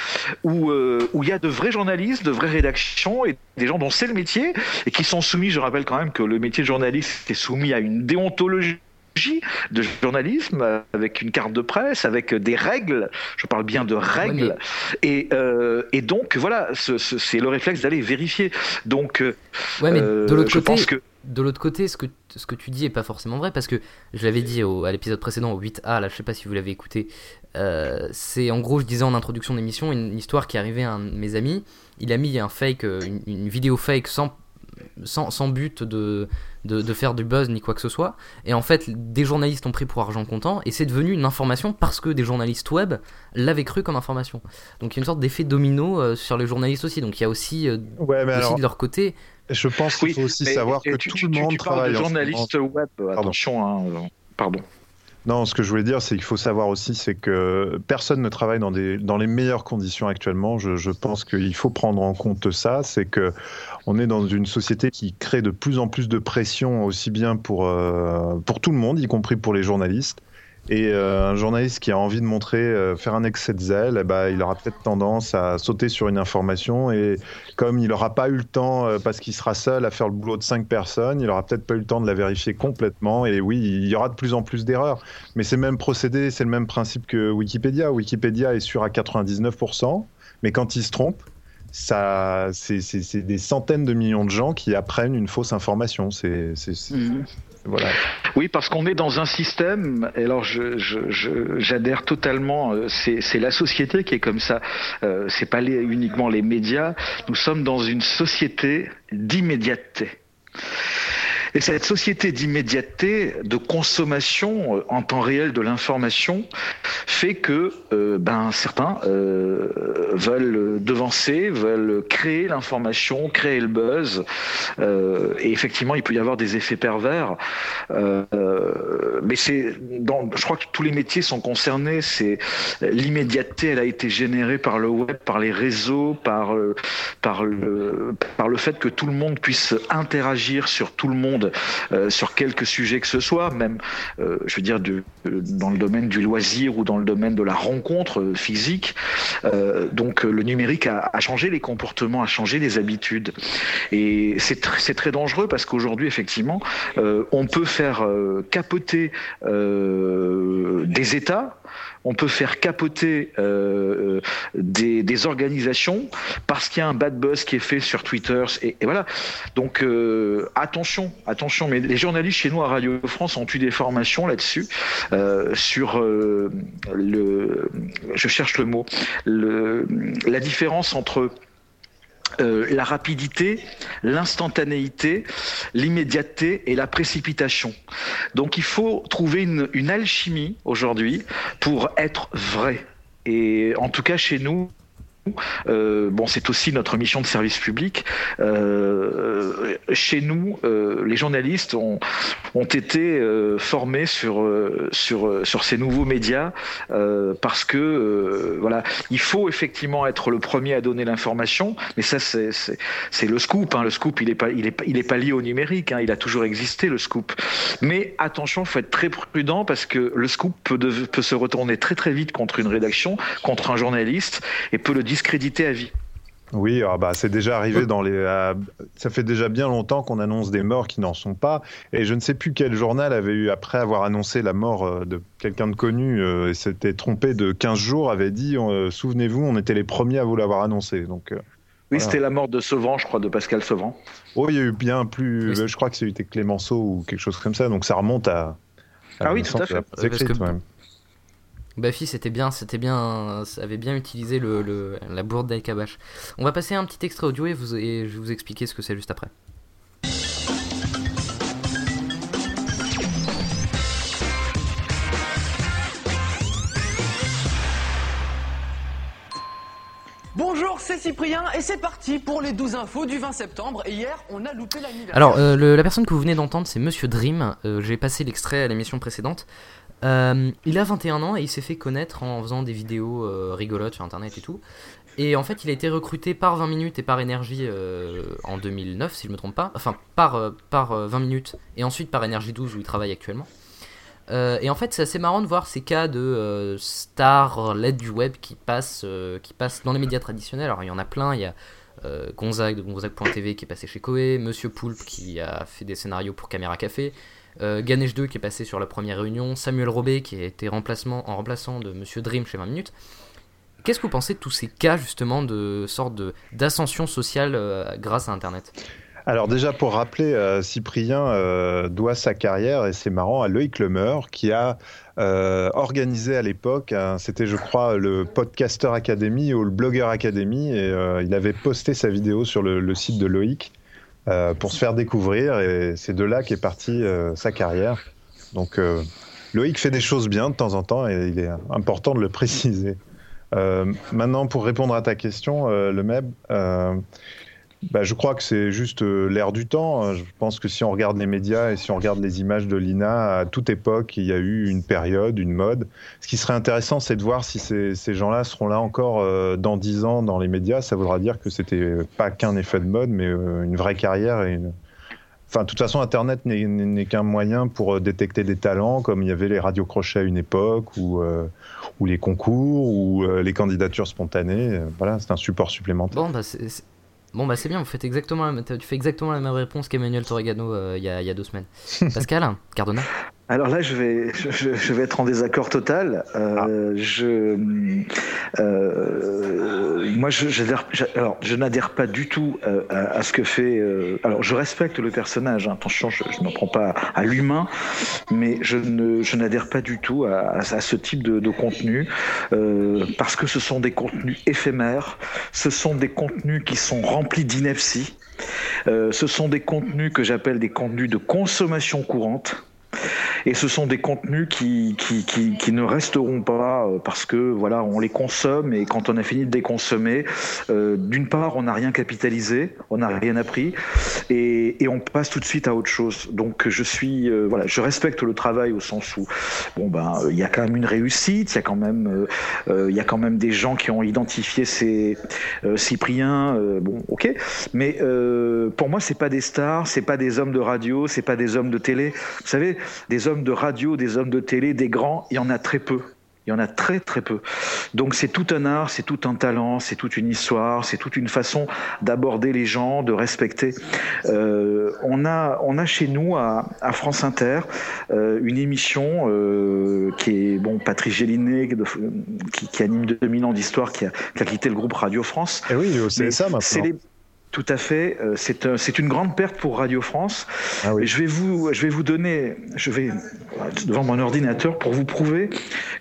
[SPEAKER 2] où euh, où il y a de vrais journalistes, de vraies rédactions et des gens dont c'est le métier et qui sont soumis. Je rappelle quand même que le métier de journaliste est soumis à une déontologie de journalisme avec une carte de presse, avec des règles. Je parle bien de règles.
[SPEAKER 1] Ouais,
[SPEAKER 2] et, euh, et donc voilà, ce, ce, c'est le réflexe d'aller vérifier. Donc,
[SPEAKER 1] Ouais, mais
[SPEAKER 2] euh,
[SPEAKER 1] de l'autre
[SPEAKER 2] je
[SPEAKER 1] côté,
[SPEAKER 2] pense que
[SPEAKER 1] de l'autre côté, ce que, ce que tu dis est pas forcément vrai parce que je l'avais dit au, à l'épisode précédent, au 8A, là, je sais pas si vous l'avez écouté. Euh, c'est en gros, je disais en introduction d'émission, une histoire qui est arrivée à un de mes amis. Il a mis un fake, euh, une, une vidéo fake sans, sans, sans but de, de, de faire du buzz ni quoi que ce soit. Et en fait, des journalistes ont pris pour argent comptant et c'est devenu une information parce que des journalistes web l'avaient cru comme information. Donc il y a une sorte d'effet domino euh, sur les journalistes aussi. Donc il y a aussi, euh,
[SPEAKER 3] Ouais, mais
[SPEAKER 1] aussi
[SPEAKER 3] alors,
[SPEAKER 1] de leur côté.
[SPEAKER 3] je pense qu'il
[SPEAKER 2] Oui,
[SPEAKER 3] faut aussi
[SPEAKER 2] mais-
[SPEAKER 3] savoir
[SPEAKER 2] et
[SPEAKER 3] que
[SPEAKER 2] tu,
[SPEAKER 3] tout
[SPEAKER 2] tu-
[SPEAKER 3] le monde
[SPEAKER 2] tu parles
[SPEAKER 3] travaille
[SPEAKER 2] de
[SPEAKER 3] en
[SPEAKER 2] journalistes web. Attention, hein, euh, pardon.
[SPEAKER 3] Non, ce que je voulais dire, c'est qu'il faut savoir aussi, c'est que personne ne travaille dans, les meilleures conditions actuellement. Je, pense qu'il faut prendre en compte ça. C'est que on est dans une société qui crée de plus en plus de pression, aussi bien pour, euh, pour tout le monde, y compris pour les journalistes. Et euh, un journaliste qui a envie de montrer, euh, faire un excès de zèle, eh ben, il aura peut-être tendance à sauter sur une information. Et comme il n'aura pas eu le temps, euh, parce qu'il sera seul à faire le boulot de cinq personnes, il n'aura peut-être pas eu le temps de la vérifier complètement. Et oui, il y aura de plus en plus d'erreurs. Mais c'est le même procédé, c'est le même principe que Wikipédia. Wikipédia est sûr à 99%, mais quand il se trompe, ça, c'est des centaines de millions de gens qui apprennent une fausse information. C'est
[SPEAKER 2] Mhm.
[SPEAKER 3] Voilà.
[SPEAKER 2] Oui, parce qu'on est dans un système, et alors je, je, je- j'adhère totalement, euh, c'est, c'est la société qui est comme ça, euh, c'est pas les, uniquement les médias, nous sommes dans une société d'immédiateté. Et cette société d'immédiateté, de consommation euh, en temps réel de l'information, fait que euh, ben, certains euh, veulent devancer, veulent créer l'information, créer le buzz. Et effectivement, il peut y avoir des effets pervers. Mais c'est, je crois que tous les métiers sont concernés. C'est l'immédiateté, elle a été générée par le web, par les réseaux, par le fait que tout le monde puisse interagir sur tout le monde, euh, sur quelques sujets que ce soit, même, euh, je veux dire, de, dans le domaine du loisir ou dans le domaine de la rencontre euh, physique. Euh, donc euh, le numérique a, changé les comportements, a changé les habitudes. Et c'est tr- c'est très dangereux parce qu'aujourd'hui, effectivement, euh, on peut faire euh, capoter euh, des États on peut faire capoter euh, des, organisations parce qu'il y a un bad buzz qui est fait sur Twitter et, voilà. Donc euh, attention, attention. Mais les journalistes chez nous à Radio France ont eu des formations là-dessus euh, sur euh, le, je cherche le mot, la différence entre euh, la rapidité, l'instantanéité, l'immédiateté et la précipitation. Donc il faut trouver une alchimie aujourd'hui pour être vrai. Et en tout cas chez nous, euh, bon, c'est aussi notre mission de service public. Euh, chez nous, euh, les journalistes ont, ont été formés sur sur sur ces nouveaux médias parce que voilà, il faut effectivement être le premier à donner l'information, mais ça c'est le scoop. Hein. Le scoop, il est pas il est il est pas lié au numérique. Hein. Il a toujours existé le scoop. Mais attention, faut être très prudent parce que le scoop peut, peut se retourner très très vite contre une rédaction, contre un journaliste et peut le discréditer à vie.
[SPEAKER 3] Oui, ah bah, c'est déjà arrivé dans les. euh, ça fait déjà bien longtemps qu'on annonce des morts qui n'en sont pas. Et je ne sais plus quel journal avait eu, après avoir annoncé la mort euh, de quelqu'un de connu, euh, et s'était trompé de 15 jours, avait dit euh, Souvenez-vous, on était les premiers à vous l'avoir annoncé. Donc, euh,
[SPEAKER 2] Oui,
[SPEAKER 3] Voilà.
[SPEAKER 2] c'était la mort de Sevran, je crois, de Pascal Sevran.
[SPEAKER 3] oh, il y a eu bien plus.
[SPEAKER 1] Oui,
[SPEAKER 3] je crois que c'était Clémenceau ou quelque chose comme ça. Donc, ça remonte à.
[SPEAKER 2] Ah oui, tout à fait.
[SPEAKER 1] parce que- Baffy, c'était bien, c'était bien, ça avait bien utilisé le, le- la bourde d'Aikabash. On va passer un petit extrait audio et, vous, et je vais vous expliquer ce que c'est juste après.
[SPEAKER 9] Bonjour, c'est Cyprien et c'est parti pour les 12 infos du 20 septembre. Et hier, on a loupé l'anniversaire.
[SPEAKER 1] Alors, euh, le- la personne que vous venez d'entendre, c'est Monsieur Dream. Euh, J'ai passé l'extrait à l'émission précédente. Euh, il a 21 ans et il s'est fait connaître en faisant des vidéos euh, rigolotes sur internet et tout. Et en fait, il a été recruté par 20 minutes et par énergie euh, en 2009, si je me trompe pas. Enfin, par, par euh, 20 minutes et ensuite par énergie 12 où il travaille actuellement. Et en fait, c'est assez marrant de voir ces cas de stars LED du web qui passent, qui passent dans les médias traditionnels. Alors, il y en a plein. Il y a Gonzague de Gonzague.tv qui est passé chez Koé, Monsieur Poulpe qui a fait des scénarios pour Caméra Café, euh, Ganesh 2 qui est passé sur la première réunion, Samuel Robé qui a été remplacement, en remplaçant de Monsieur Dream chez 20 minutes. Qu'est-ce que vous pensez de tous ces cas justement de sorte d'ascension sociale euh, grâce à Internet?
[SPEAKER 3] Alors déjà pour rappeler, euh, Cyprien doit sa carrière, et c'est marrant, à Loïc Lemeur, qui a organisé à l'époque, c'était je crois le Podcaster Academy ou le Blogger Academy, et il avait posté sa vidéo sur le site de Loïc euh, pour se faire découvrir, et c'est de là qu'est partie euh, sa carrière. Donc euh, Loïc fait des choses bien de temps en temps, et il est important de le préciser. Euh, maintenant, pour répondre à ta question, le MEB, bah, je crois que c'est juste euh, l'air du temps. Je pense que si on regarde les médias et si on regarde les images de l'INA, à toute époque, il y a eu une période, une mode. Ce qui serait intéressant, c'est de voir si ces, gens-là seront là encore euh, dans dix ans dans les médias. Ça voudra dire que c'était pas qu'un effet de mode, mais euh, une vraie carrière et. Enfin, de toute façon, Internet n'est- qu'un moyen pour détecter des talents, comme il y avait les radios crochets à une époque, ou, les concours, ou les candidatures spontanées. Voilà, c'est un support supplémentaire.
[SPEAKER 1] Bah bon bah c'est bien, vous faites exactement la, tu fais exactement la même réponse qu'Emmanuel Torregano euh, il y, a, il y a deux semaines. <laughs> Pascal, Cardona?
[SPEAKER 2] Alors là, je vais, je, je vais être en désaccord total. Euh, Je, euh, moi, je, alors, n'adhère pas du tout euh, à, à ce que fait. euh, alors, je respecte le personnage. hein, attention, je, je n'en prends pas à l'humain, mais je ne, je n'adhère pas du tout à, à- à ce type de, de contenu euh, parce que ce sont des contenus éphémères. Ce sont des contenus qui sont remplis d'ineptie. Euh, ce sont des contenus que j'appelle des contenus de consommation courante. Et ce sont des contenus qui, qui, qui, qui ne resteront pas euh, parce que voilà, on les consomme et quand on a fini de les consommer, euh, d'une part, on n'a rien capitalisé, on n'a rien appris et, et, on passe tout de suite à autre chose. Donc je suis euh, voilà, je respecte le travail au sens où bon ben il y a quand même une réussite, il y a quand même euh, il y a quand même des gens qui ont identifié ces Cyprien, bon ok, mais pour moi c'est pas des stars, c'est pas des hommes de radio, c'est pas des hommes de télé. Vous savez, des hommes de radio, des hommes de télé, des grands, il y en a très peu. Il y en a très très peu. Donc c'est tout un art, c'est tout un talent, c'est toute une histoire, c'est toute une façon d'aborder les gens, de respecter. Euh, on a on a chez nous à, à France Inter euh, une émission euh, qui est bon Patrice Gélinet qui, qui, anime 2000 ans d'histoire, qui a, qui a, quitté le groupe Radio France.
[SPEAKER 3] Et oui, c'est ça maintenant.
[SPEAKER 2] Tout à fait. C'est c'est une grande perte pour Radio France. Ah oui. Je vais vous je vais vous donner je vais devant mon ordinateur pour vous prouver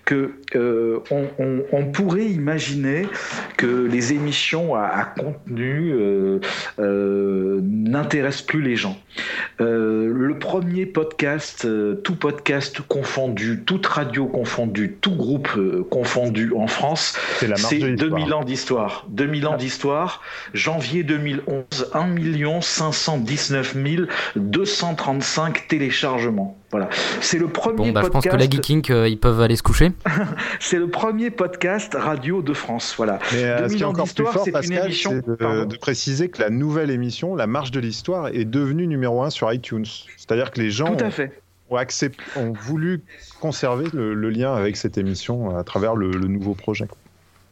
[SPEAKER 2] que euh, on, on, on, pourrait imaginer que les émissions à, à contenu euh, euh, n'intéressent plus les gens. le premier podcast, tout podcast confondu, toute radio confondue, tout groupe confondu en France, c'est 2000 ans d'histoire. 2000 ans d'histoire, janvier 2011, 1 519 235 téléchargements. Voilà. C'est le premier
[SPEAKER 1] bon, bah,
[SPEAKER 2] podcast.
[SPEAKER 1] Je pense que la Geeking, euh, ils peuvent aller se coucher. <laughs>
[SPEAKER 2] c'est le premier podcast radio de France. Voilà.
[SPEAKER 3] Mais euh, ce qui est encore plus fort, Pascal, c'est de, de, préciser que la nouvelle émission, La Marche de l'Histoire, est devenue numéro un sur iTunes. C'est-à-dire que les gens
[SPEAKER 2] Tout à fait.
[SPEAKER 3] Ont, accepté, ont voulu conserver le, le, lien avec cette émission à travers le, le nouveau projet.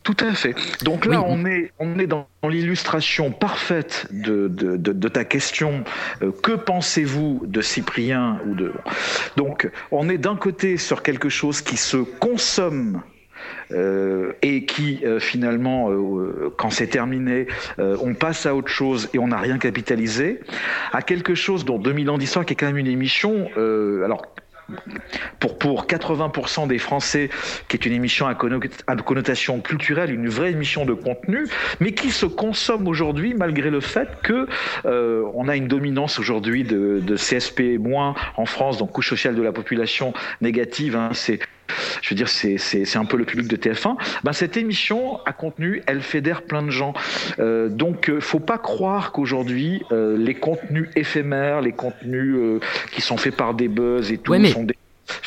[SPEAKER 2] Tout à fait. Donc là, oui. on, est, on est dans l'illustration parfaite de, de, de, de, ta question. Euh, que pensez-vous de Cyprien ou de Donc, on est d'un côté sur quelque chose qui se consomme euh, et qui euh, finalement, euh, quand c'est terminé, on passe à autre chose et on n'a rien capitalisé, à quelque chose dont 2000 ans d'histoire, qui est quand même une émission. alors pour, pour 80% des Français, qui est une émission à connotation culturelle, une vraie émission de contenu, mais qui se consomme aujourd'hui malgré le fait que euh, on a une dominance aujourd'hui de, de CSP- en France, donc couche sociale de la population négative. Hein, c'est je veux dire, c'est un peu le public de TF1. Ben, cette émission à contenu, elle fédère plein de gens. Euh, donc, euh, faut pas croire qu'aujourd'hui, euh, les contenus éphémères, les contenus euh, qui sont faits par des buzz et tout,
[SPEAKER 1] ouais, mais...
[SPEAKER 2] sont des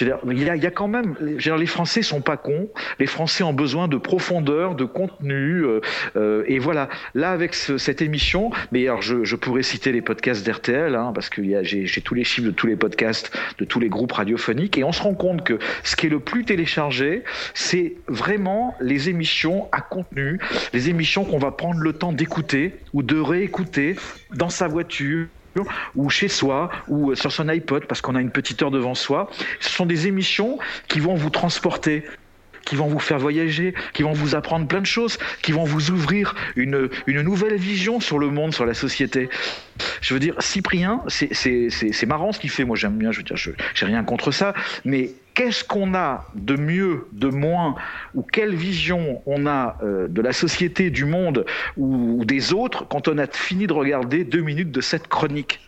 [SPEAKER 2] il y, a, quand même, les Français sont pas cons. Les Français ont besoin de profondeur, de contenu, euh, euh, et voilà. Là, avec ce, cette émission, mais alors je, je, pourrais citer les podcasts d'RTL, hein, parce que j'ai tous les chiffres de tous les podcasts, de tous les groupes radiophoniques, et on se rend compte que ce qui est le plus téléchargé, c'est vraiment les émissions à contenu, les émissions qu'on va prendre le temps d'écouter ou de réécouter dans sa voiture ou chez soi ou sur son iPod parce qu'on a une petite heure devant soi. Ce sont des émissions qui vont vous transporter qui vont vous faire voyager, qui vont vous apprendre plein de choses, qui vont vous ouvrir une, nouvelle vision sur le monde, sur la société. Je veux dire, Cyprien, c'est marrant ce qu'il fait, moi j'aime bien, je veux dire, j'ai rien contre ça, mais qu'est-ce qu'on a de mieux, de moins, ou quelle vision on a euh, de la société, du monde ou des autres quand on a fini de regarder deux minutes de cette chronique?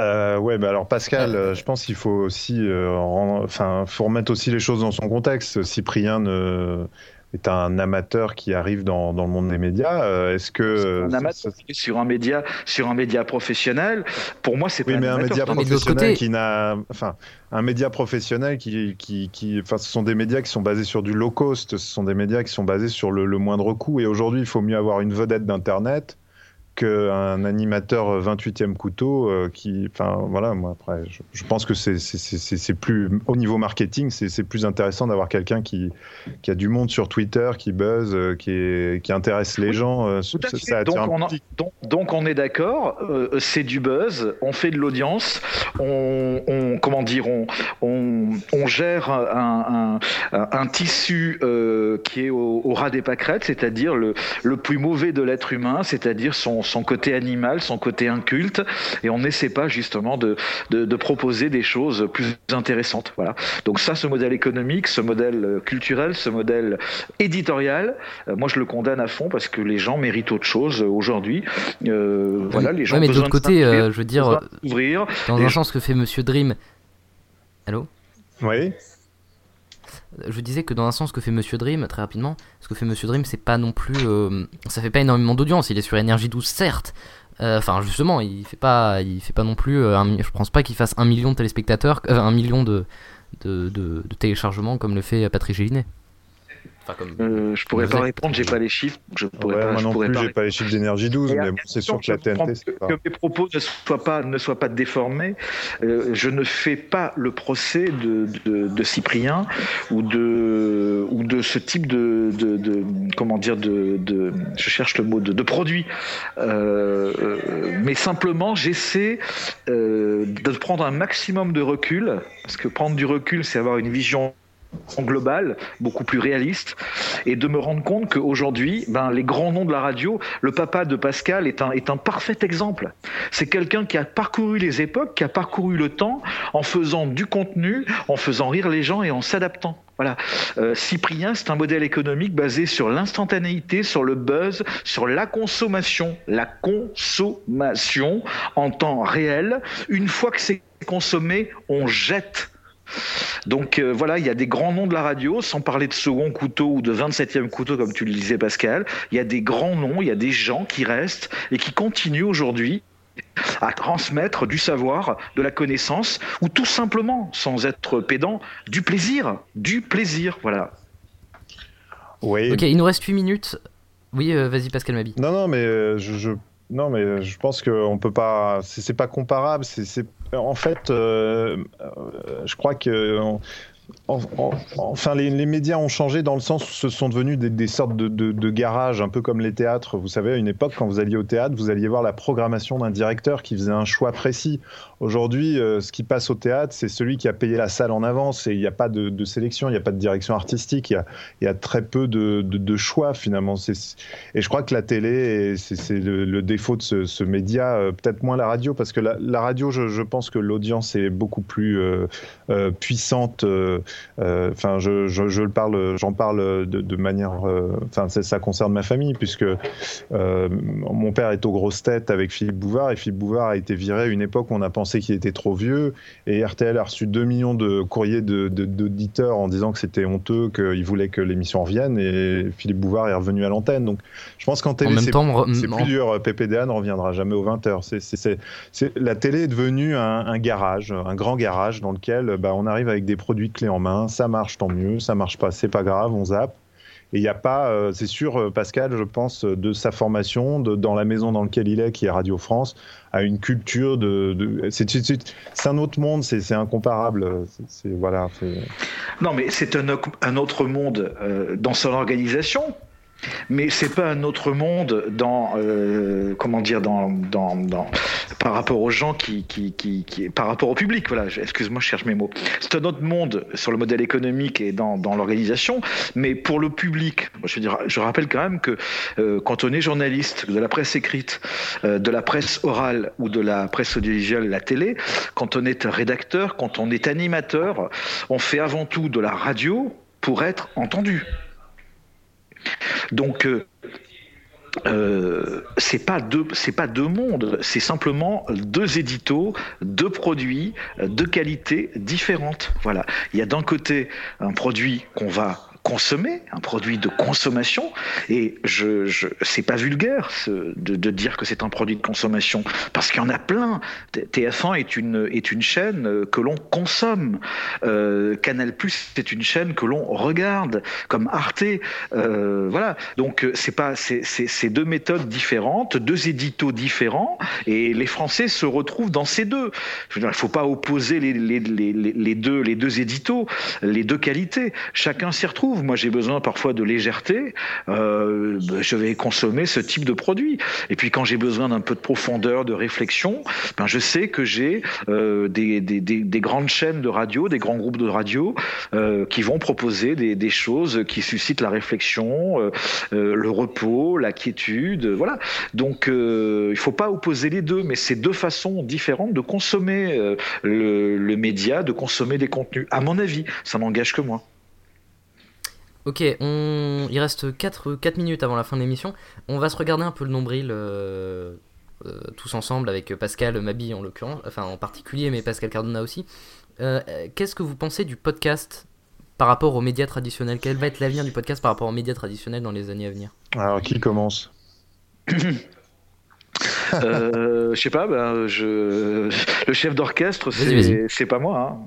[SPEAKER 3] Euh, ouais, bah alors Pascal, euh, je pense qu'il faut aussi, euh, enfin, faut remettre aussi les choses dans son contexte. Cyprien ne, est un amateur qui arrive dans, dans le monde des médias. Euh, Est-ce que
[SPEAKER 2] un amateur ça... sur un média sur un média professionnel Pour moi, c'est
[SPEAKER 3] oui,
[SPEAKER 2] pas
[SPEAKER 3] mais
[SPEAKER 2] un,
[SPEAKER 3] un média professionnel qui n'a, enfin, un média professionnel qui, qui, qui, enfin, ce sont des médias qui sont basés sur du low cost. Ce sont des médias qui sont basés sur le, le moindre coût. Et aujourd'hui, il faut mieux avoir une vedette d'internet qu'un animateur 28e couteau euh, qui, enfin voilà, moi après, je, je pense que c'est plus au niveau marketing, c'est plus intéressant d'avoir quelqu'un qui, qui a du monde sur Twitter, qui buzz, euh, qui, est, qui intéresse les gens. Euh,
[SPEAKER 2] ça, ça donc, on a, donc, donc, on est d'accord, c'est du buzz, on fait de l'audience, on, on, comment dire, on, on, on gère un, un, un tissu qui est au, au ras des pâquerettes, c'est-à-dire le, le plus mauvais de l'être humain, c'est-à-dire son son, son côté animal, son côté inculte, et on n'essaie pas justement de, de, de, proposer des choses plus intéressantes. Voilà. Donc ça, ce modèle économique, ce modèle culturel, ce modèle éditorial, euh, moi je le condamne à fond parce que les gens méritent autre chose aujourd'hui. Euh, voilà, les gens.
[SPEAKER 1] Ouais, mais de l'autre côté, euh, je veux dire, ouvrir, dans un sens, ce que fait Monsieur Dream. Allô?
[SPEAKER 3] Oui.
[SPEAKER 1] Je disais que dans un sens, ce que fait Monsieur Dream, très rapidement, ce que fait Monsieur Dream, c'est pas non plus, euh, ça fait pas énormément d'audience. Il est sur énergie 12, certes. Euh, enfin, justement, il fait pas, il fait pas non plus. Euh, un, je pense pas qu'il fasse un million de téléspectateurs, un million de de, téléchargements comme le fait Patrick Gélinet.
[SPEAKER 2] Enfin, comme euh, je pourrais pas répondre, j'ai pas les chiffres. Je pourrais
[SPEAKER 3] ouais,
[SPEAKER 2] pas,
[SPEAKER 3] moi
[SPEAKER 2] je
[SPEAKER 3] non
[SPEAKER 2] pourrais
[SPEAKER 3] plus,
[SPEAKER 2] pas
[SPEAKER 3] j'ai pas les chiffres d'énergie 12, mais bon, c'est sûr que la TNT,
[SPEAKER 2] que, pas... que mes propos ne soient pas, ne soient pas déformés. Euh, je ne fais pas le procès de, de, de, Cyprien ou de, ou de ce type de, de, de comment dire, de, de, je cherche le mot, de, de produit. Euh, mais simplement, j'essaie euh, de prendre un maximum de recul, parce que prendre du recul, c'est avoir une vision global, beaucoup plus réaliste, et de me rendre compte qu'aujourd'hui, ben, les grands noms de la radio, le papa de Pascal est un, est un parfait exemple. C'est quelqu'un qui a parcouru les époques, qui a parcouru le temps, en faisant du contenu, en faisant rire les gens et en s'adaptant. Voilà. Euh, Cyprien, c'est un modèle économique basé sur l'instantanéité, sur le buzz, sur la consommation. La consommation en temps réel. Une fois que c'est consommé, on jette donc euh, voilà, il y a des grands noms de la radio, sans parler de second couteau ou de 27e couteau, comme tu le disais Pascal. Il y a des grands noms, il y a des gens qui restent et qui continuent aujourd'hui à transmettre du savoir, de la connaissance, ou tout simplement, sans être pédant, du plaisir. Du plaisir, voilà.
[SPEAKER 3] Oui.
[SPEAKER 1] Ok, il nous reste 8 minutes. Oui, euh, vas-y Pascal Mabi.
[SPEAKER 3] Non, non, mais euh, je, je... Non, mais je pense qu'on peut pas. C'est pas comparable. C'est en fait, euh, je crois que. Enfin, les, médias ont changé dans le sens où ce sont devenus des, sortes de, garages, un peu comme les théâtres. Vous savez, à une époque, quand vous alliez au théâtre, vous alliez voir la programmation d'un directeur qui faisait un choix précis. Aujourd'hui, euh, ce qui passe au théâtre, c'est celui qui a payé la salle en avance et il n'y a pas de, sélection, il n'y a pas de direction artistique, il y a, très peu de, choix finalement. Et je crois que la télé, c'est le, défaut de ce, média, euh, peut-être moins la radio, parce que la, radio, je, pense que l'audience est beaucoup plus euh puissante. Enfin, je, je, je, le parle, j'en parle de, de manière. Enfin, ça concerne ma famille, puisque mon père est aux grosses têtes avec Philippe Bouvard et Philippe Bouvard a été viré à une époque où on a pensé qu'il était trop vieux et RTL a reçu 2 millions de courriers d'auditeurs de, de, en disant que c'était honteux, qu'ils voulaient que l'émission revienne et Philippe Bouvard est revenu à l'antenne. Donc je pense qu'en télé, c'est plus dur. PPDA ne reviendra jamais aux 20h. C est, c est, la télé est devenue un, un, garage, un grand garage dans lequel bah, on arrive avec des produits clés en Ça marche, tant mieux. Ça marche pas, c'est pas grave, on zappe. Et il n'y a pas, euh, c'est sûr, Pascal, je pense, de sa formation, de, dans la maison dans laquelle il est, qui est Radio France, à une culture de. de c'est un autre monde, c'est incomparable. Voilà.
[SPEAKER 2] Non, mais c'est un, un, autre monde euh, dans son organisation. Mais c'est pas un autre monde dans euh, comment dire dans, dans, dans, par rapport aux gens qui, qui, qui, qui par rapport au public voilà. Excuse-moi je cherche mes mots. C'est un autre monde sur le modèle économique et dans, dans l'organisation mais pour le public je je rappelle quand même que euh, quand on est journaliste de la presse écrite euh, de la presse orale ou de la presse audiovisuelle la télé quand on est rédacteur quand on est animateur on fait avant tout de la radio pour être entendu donc, euh, euh, c'est pas deux, deux mondes, c'est simplement deux éditos, deux produits de qualité différentes. Voilà. Il y a d'un côté un produit qu'on va consommer, un produit de consommation. Et je, je c'est pas vulgaire ce, de, de, dire que c'est un produit de consommation, parce qu'il y en a plein. TF1 est une, est une chaîne que l'on consomme. Euh, Canal Plus c'est une chaîne que l'on regarde, comme Arte. Euh, voilà. Donc c'est pas c'est deux méthodes différentes, deux éditos différents, et les Français se retrouvent dans ces deux. Il faut pas opposer les, les, les, les deux les deux éditos, les deux qualités. Chacun s'y retrouve. Moi, j'ai besoin parfois de légèreté. Euh, ben, je vais consommer ce type de produit. Et puis, quand j'ai besoin d'un peu de profondeur, de réflexion, ben, je sais que j'ai euh, des, des, des, des, grandes chaînes de radio, des grands groupes de radio euh, qui vont proposer des, choses qui suscitent la réflexion, le repos, la quiétude. Voilà. Donc, il faut pas opposer les deux, mais c'est deux façons différentes de consommer le, le média, de consommer des contenus. À mon avis, ça n'engage que moi.
[SPEAKER 1] Ok, on... il reste 4, 4 minutes avant la fin de l'émission. On va se regarder un peu le nombril euh, euh, tous ensemble avec Pascal Mabi en l'occurrence, enfin en particulier, mais Pascal Cardona aussi. Euh, Qu'est-ce que vous pensez du podcast par rapport aux médias traditionnels? Quel va être l'avenir du podcast par rapport aux médias traditionnels dans les années à venir?
[SPEAKER 3] Alors, qui commence <coughs>
[SPEAKER 2] euh, Je sais pas, ben, je... le chef d'orchestre, c'est pas moi. Hein.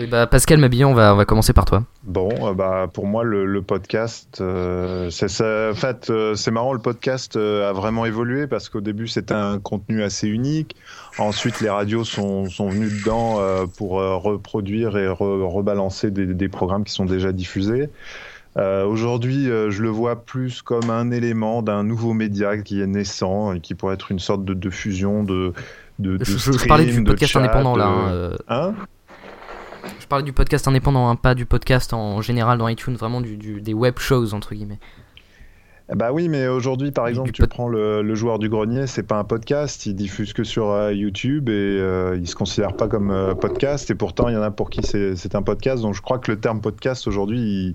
[SPEAKER 1] Et bah, Pascal Mabillon, on va, on va commencer par toi.
[SPEAKER 3] Bon, euh, bah, pour moi, le, le podcast, euh, c'est ça. En fait, euh, c'est marrant, le podcast euh, a vraiment évolué parce qu'au début, c'était un contenu assez unique. Ensuite, les radios sont, sont venues dedans pour reproduire et re, rebalancer des, des, programmes qui sont déjà diffusés. Aujourd'hui, je le vois plus comme un élément d'un nouveau média qui est naissant et qui pourrait être une sorte de, de fusion de. de, de
[SPEAKER 1] je,
[SPEAKER 3] stream,
[SPEAKER 1] je parlais du podcast
[SPEAKER 3] chat,
[SPEAKER 1] indépendant là. Hein,
[SPEAKER 3] hein?
[SPEAKER 1] Je parlais du podcast indépendant, hein, pas du podcast en général dans iTunes, vraiment du, du, des web shows entre guillemets.
[SPEAKER 3] Bah oui, mais aujourd'hui, par exemple, tu prends le, le, joueur du grenier, c'est pas un podcast, il diffuse que sur euh, YouTube et euh, il se considère pas comme euh, podcast. Et pourtant, il y en a pour qui c'est un podcast. Donc, je crois que le terme podcast aujourd'hui, il,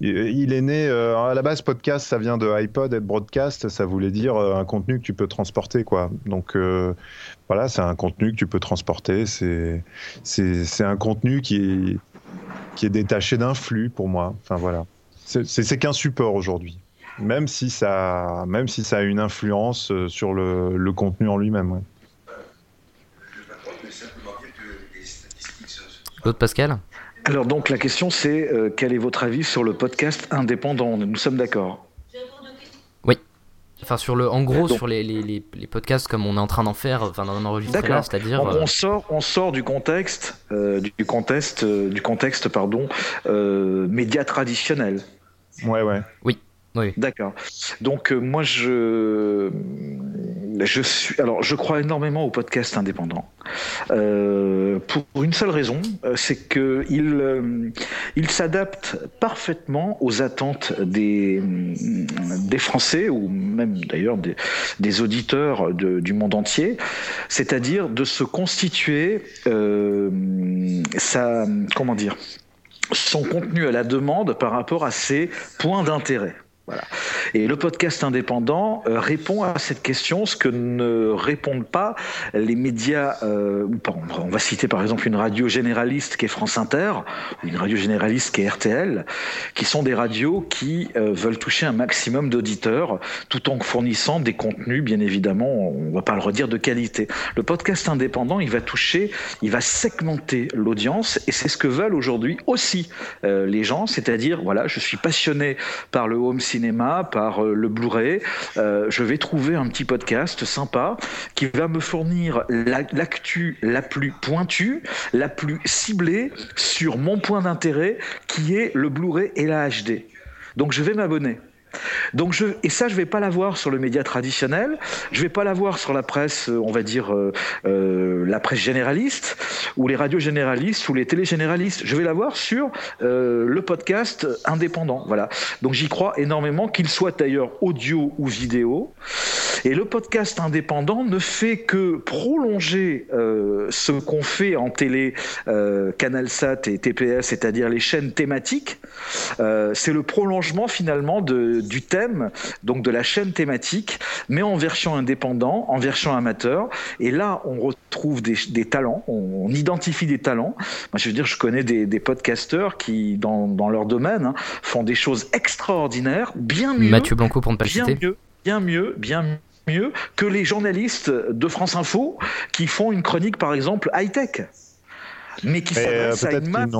[SPEAKER 3] il, est né. Euh, à la base, podcast, ça vient de iPod et de broadcast. Ça voulait dire euh, un contenu que tu peux transporter, quoi. Donc euh, voilà, c'est un contenu que tu peux transporter. C'est c'est un contenu qui est qui est détaché d'un flux pour moi. Enfin voilà, c'est qu'un support aujourd'hui même si ça, même si ça a une influence sur le, le contenu en lui-même. Ouais.
[SPEAKER 1] L'autre Pascal?
[SPEAKER 2] Alors donc la question c'est euh, quel est votre avis sur le podcast indépendant? Nous sommes d'accord
[SPEAKER 1] Oui. Enfin sur le, en gros donc, sur les, les, les, podcasts comme on est en train d'en faire, enfin d'en enregistrer là, c'est-à-dire.
[SPEAKER 2] On, on, sort, on sort du contexte, euh, du contexte, euh, du contexte pardon, média traditionnel.
[SPEAKER 3] Ouais ouais.
[SPEAKER 1] Oui.
[SPEAKER 2] D'accord. Donc euh, moi je je suis alors je crois énormément au podcast indépendant euh, pour une seule raison, euh, c'est que il euh, il s'adapte parfaitement aux attentes des des Français ou même d'ailleurs des, auditeurs du monde entier, c'est-à-dire de se constituer sa comment dire son contenu à la demande par rapport à ses points d'intérêt. Voilà. Et le podcast indépendant euh, répond à cette question, ce que ne répondent pas les médias. Euh, on va citer par exemple une radio généraliste qui est France Inter, ou une radio généraliste qui est RTL, qui sont des radios qui euh, veulent toucher un maximum d'auditeurs, tout en fournissant des contenus, bien évidemment, on va pas le redire, de qualité. Le podcast indépendant, il va toucher, il va segmenter l'audience, et c'est ce que veulent aujourd'hui aussi les gens, c'est-à-dire, voilà, je suis passionné par le home cinéma, par euh, le Blu-ray, euh, je vais trouver un petit podcast sympa qui va me fournir l'actu la, la, plus pointue, la plus ciblée sur mon point d'intérêt qui est le Blu-ray et la HD. Donc je vais m'abonner. Donc je, et ça, je vais pas l'avoir sur le média traditionnel, je vais pas l'avoir sur la presse, on va dire euh, euh, la presse généraliste, ou les radios généralistes, ou les télé généralistes. Je vais l'avoir sur euh, le podcast indépendant. Voilà. Donc j'y crois énormément, qu'il soit d'ailleurs audio ou vidéo. Et le podcast indépendant ne fait que prolonger euh, ce qu'on fait en télé, euh, CanalSat et TPS, c'est-à-dire les chaînes thématiques. C'est le prolongement finalement de du thème, donc de la chaîne thématique, mais en version indépendant, en version amateur. Et là, on retrouve des, des talents, on, on, identifie des talents. Moi, je veux dire, je connais des, des podcasteurs qui, dans, dans leur domaine, hein, font des choses extraordinaires, bien mieux.
[SPEAKER 1] Mathieu Blanco, pour ne pas le
[SPEAKER 2] bien
[SPEAKER 1] citer.
[SPEAKER 2] Mieux, bien mieux, bien mieux mieux que les journalistes de France Info qui font une chronique, par exemple, high-tech. Mais qui
[SPEAKER 3] s'adresse
[SPEAKER 2] euh, à une masse.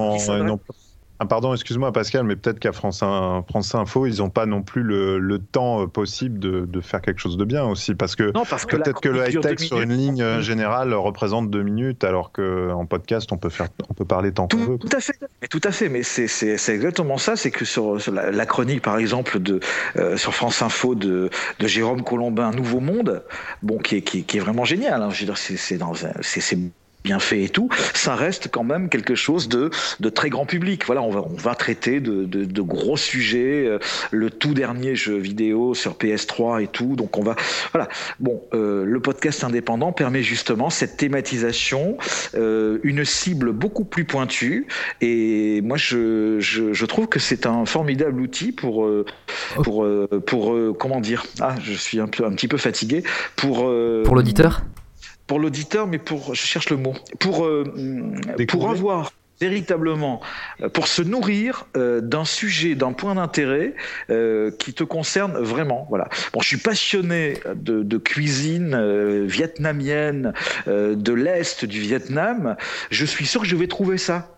[SPEAKER 3] Ah, pardon, excuse-moi Pascal, mais peut-être qu'à France, France Info, ils n'ont pas non plus le, le temps euh, possible de, de, faire quelque chose de bien aussi, parce que,
[SPEAKER 2] que
[SPEAKER 3] peut-être que le high-tech sur une ligne euh, générale représente deux minutes, alors qu'en podcast, on peut, faire, on peut parler tant qu'on veut.
[SPEAKER 2] Tout à fait, mais tout à fait, mais c'est exactement ça, c'est que sur, sur la, la, chronique, par exemple, de, euh, sur France Info de, de Jérôme Colombin, Nouveau Monde, bon, qui est, qui, qui est vraiment génial, hein, je veux dire, c'est bien fait et tout, ça reste quand même quelque chose de, de très grand public. Voilà, on va, on va traiter de, de, de gros sujets, euh, le tout dernier jeu vidéo sur PS3 et tout. Donc on va, voilà. Bon, euh, le podcast indépendant permet justement cette thématisation, euh, une cible beaucoup plus pointue. Et moi, je, je, je trouve que c'est un formidable outil pour, euh, pour, euh, pour, comment dire? Ah, je suis un peu, un petit peu fatigué pour.
[SPEAKER 1] pour l'auditeur?
[SPEAKER 2] Pour l'auditeur, mais pour, je cherche le mot, pour, euh, pour avoir véritablement, euh, pour se nourrir euh, d'un sujet, d'un point d'intérêt euh, qui te concerne vraiment. Voilà. Bon, je suis passionné de, de cuisine euh, vietnamienne de l'est du Vietnam. Je suis sûr que je vais trouver ça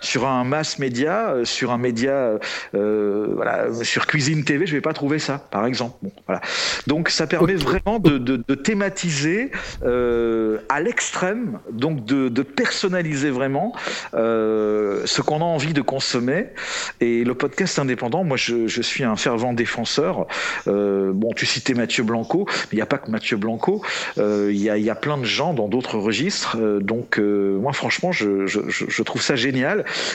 [SPEAKER 2] sur un mass média, euh, sur un média, euh, voilà, sur Cuisine TV, je vais pas trouver ça, par exemple. Bon, voilà. Donc ça permet vraiment de, de, de thématiser euh, à l'extrême, donc de, de, personnaliser vraiment euh, ce qu'on a envie de consommer. Et le podcast indépendant, moi je, je suis un fervent défenseur. Bon, tu citais Mathieu Blanco, mais il n'y a pas que Mathieu Blanco. Il y, a, y, a, plein de gens dans d'autres registres. donc moi franchement, je, je, je trouve ça génial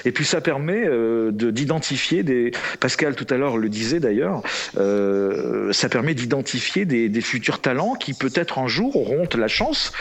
[SPEAKER 2] et puis ça permet euh, d'identifier des. Pascal tout à l'heure le disait d'ailleurs. Euh, ça permet d'identifier des, futurs talents qui peut-être un jour auront la chance,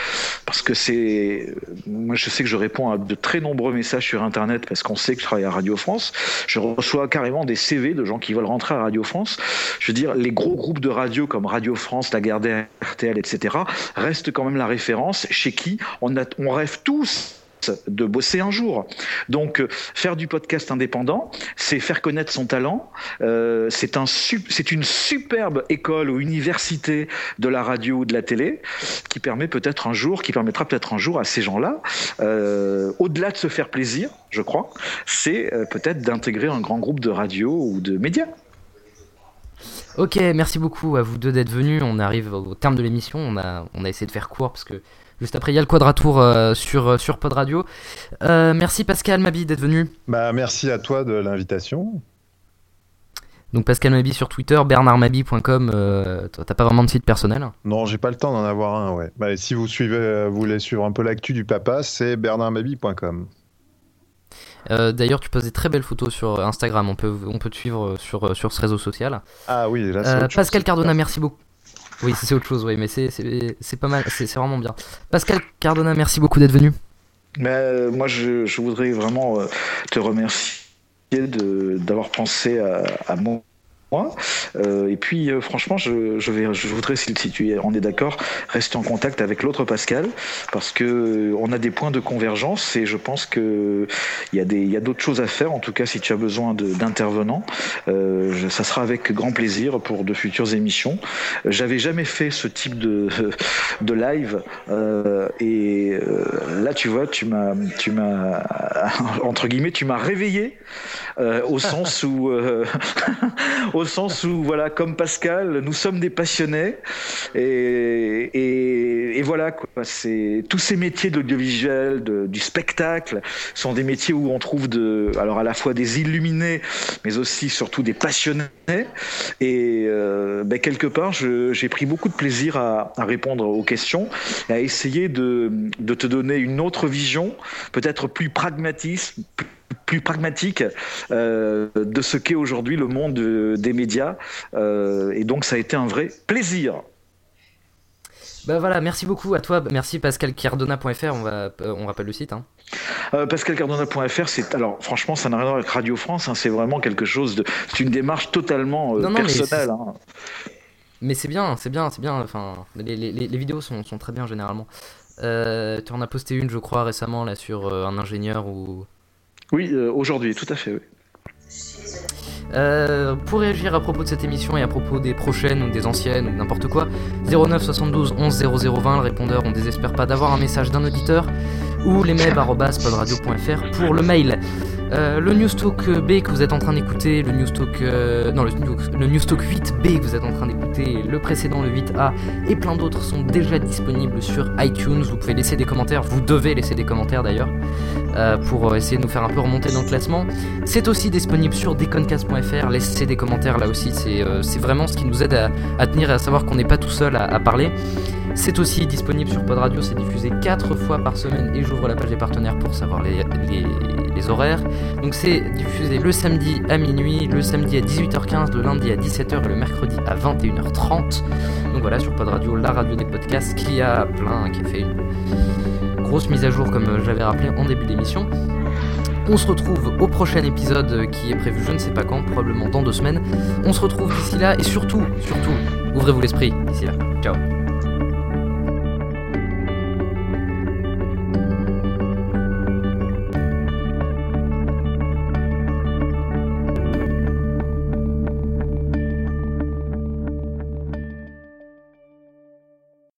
[SPEAKER 2] parce que c'est. Moi, je sais que je réponds à de très nombreux messages sur Internet parce qu'on sait que je travaille à Radio France. Je reçois carrément des CV de gens qui veulent rentrer à Radio France. Je veux dire, les gros groupes de radio comme Radio France, Lagardère, RTL, etc. restent quand même la référence chez qui on rêve tous de bosser un jour. Donc euh, faire du podcast indépendant, c'est faire connaître son talent. Euh, c'est un c'est une superbe école ou université de la radio ou de la télé qui permet peut-être un jour, qui permettra peut-être un jour à ces gens-là, euh, au-delà de se faire plaisir, je crois, c'est peut-être d'intégrer un grand groupe de radio ou de médias.
[SPEAKER 1] Ok, merci beaucoup à vous deux d'être venus. On arrive au terme de l'émission. On a, on a essayé de faire court parce que Juste après, il y a le Quadratour euh, sur, euh, sur Pod Radio. Euh, merci Pascal Mabi d'être venu.
[SPEAKER 3] Bah, merci à toi de l'invitation.
[SPEAKER 1] Donc Pascal Mabi sur Twitter, bernardmabi.com, euh, t'as pas vraiment de site personnel
[SPEAKER 3] Non, j'ai pas le temps d'en avoir un, ouais. Bah, si vous suivez, vous voulez suivre un peu l'actu du papa, c'est bernardmabi.com.
[SPEAKER 1] Euh, D'ailleurs, tu poses des très belles photos sur Instagram, on peut, on peut te suivre sur, sur ce réseau social.
[SPEAKER 3] Ah oui, là
[SPEAKER 1] c'est Pascal Cardona, merci beaucoup. Oui, c'est autre chose, oui, mais c'est pas mal, c'est vraiment bien. Pascal Cardona, merci beaucoup d'être venu.
[SPEAKER 2] Mais, euh, moi, je, je, voudrais vraiment euh, te remercier d'avoir pensé à, à moi euh, et puis, euh, franchement, je, je, vais, je voudrais, si, si tu es, on est d'accord, rester en contact avec l'autre Pascal, parce que euh, on a des points de convergence et je pense que il y a des, il y a d'autres choses à faire. En tout cas, si tu as besoin d'intervenants, euh, ça sera avec grand plaisir pour de futures émissions. J'avais jamais fait ce type de, de live euh, et là, tu vois, tu m'as, tu m'as entre guillemets, tu m'as réveillé au sens où <laughs> au sens où, voilà, comme Pascal, nous sommes des passionnés. Et, et, et voilà, quoi. C'est, tous ces métiers de de, du spectacle, sont des métiers où on trouve de, alors à la fois des illuminés, mais aussi surtout des passionnés. Et euh, ben, quelque part, j'ai pris beaucoup de plaisir à, à, répondre aux questions à essayer de, de te donner une autre vision, peut-être plus pragmatiste, plus plus pragmatique euh, de ce qu'est aujourd'hui le monde de, des médias. Euh, et donc ça a été un vrai plaisir.
[SPEAKER 1] Bah voilà, merci beaucoup à toi, merci pascalcardona.fr, on, va, euh, on rappelle le site. Hein.
[SPEAKER 2] Euh, pascalcardona.fr, c'est alors franchement ça n'a rien à voir avec Radio France, hein, c'est vraiment quelque chose de, c'est une démarche totalement euh, non, non, personnelle. Mais, hein.
[SPEAKER 1] mais c'est bien, c'est bien, c'est bien. Enfin, les, les, les vidéos sont, sont, très bien généralement. Euh, tu en as posté une, je crois, récemment là sur un ingénieur ou
[SPEAKER 2] oui, euh, aujourd'hui, tout à fait, oui.
[SPEAKER 1] Euh, pour réagir à propos de cette émission et à propos des prochaines ou des anciennes ou n'importe quoi, 09 72 11 0020, le répondeur, on désespère pas d'avoir un message d'un auditeur, ou lesmeb.podradio.fr pour le mail. Euh, le Newstalk B que vous êtes en train d'écouter, le Newstalk non le, le Newstalk 8B que vous êtes en train d'écouter, le précédent le 8A et plein d'autres sont déjà disponibles sur iTunes. Vous pouvez laisser des commentaires, vous devez laisser des commentaires d'ailleurs euh, pour essayer de nous faire un peu remonter dans le classement. C'est aussi disponible sur deconcast.fr. Laissez des commentaires là aussi, c'est c'est vraiment ce qui nous aide à, tenir et à savoir qu'on n'est pas tout seul à, parler. C'est aussi disponible sur Pod Radio, c'est diffusé 4 fois par semaine et j'ouvre la page des partenaires pour savoir les, les, horaires. Donc c'est diffusé le samedi à minuit, le samedi à 18h15, le lundi à 17h et le mercredi à 21h30. Donc voilà, sur Pod Radio, la radio des podcasts qui a plein, qui a fait mise à jour comme j'avais rappelé en début d'émission. On se retrouve au prochain épisode qui est prévu je ne sais pas quand, probablement dans deux semaines. On se retrouve d'ici là et surtout, surtout, ouvrez-vous l'esprit d'ici là. Ciao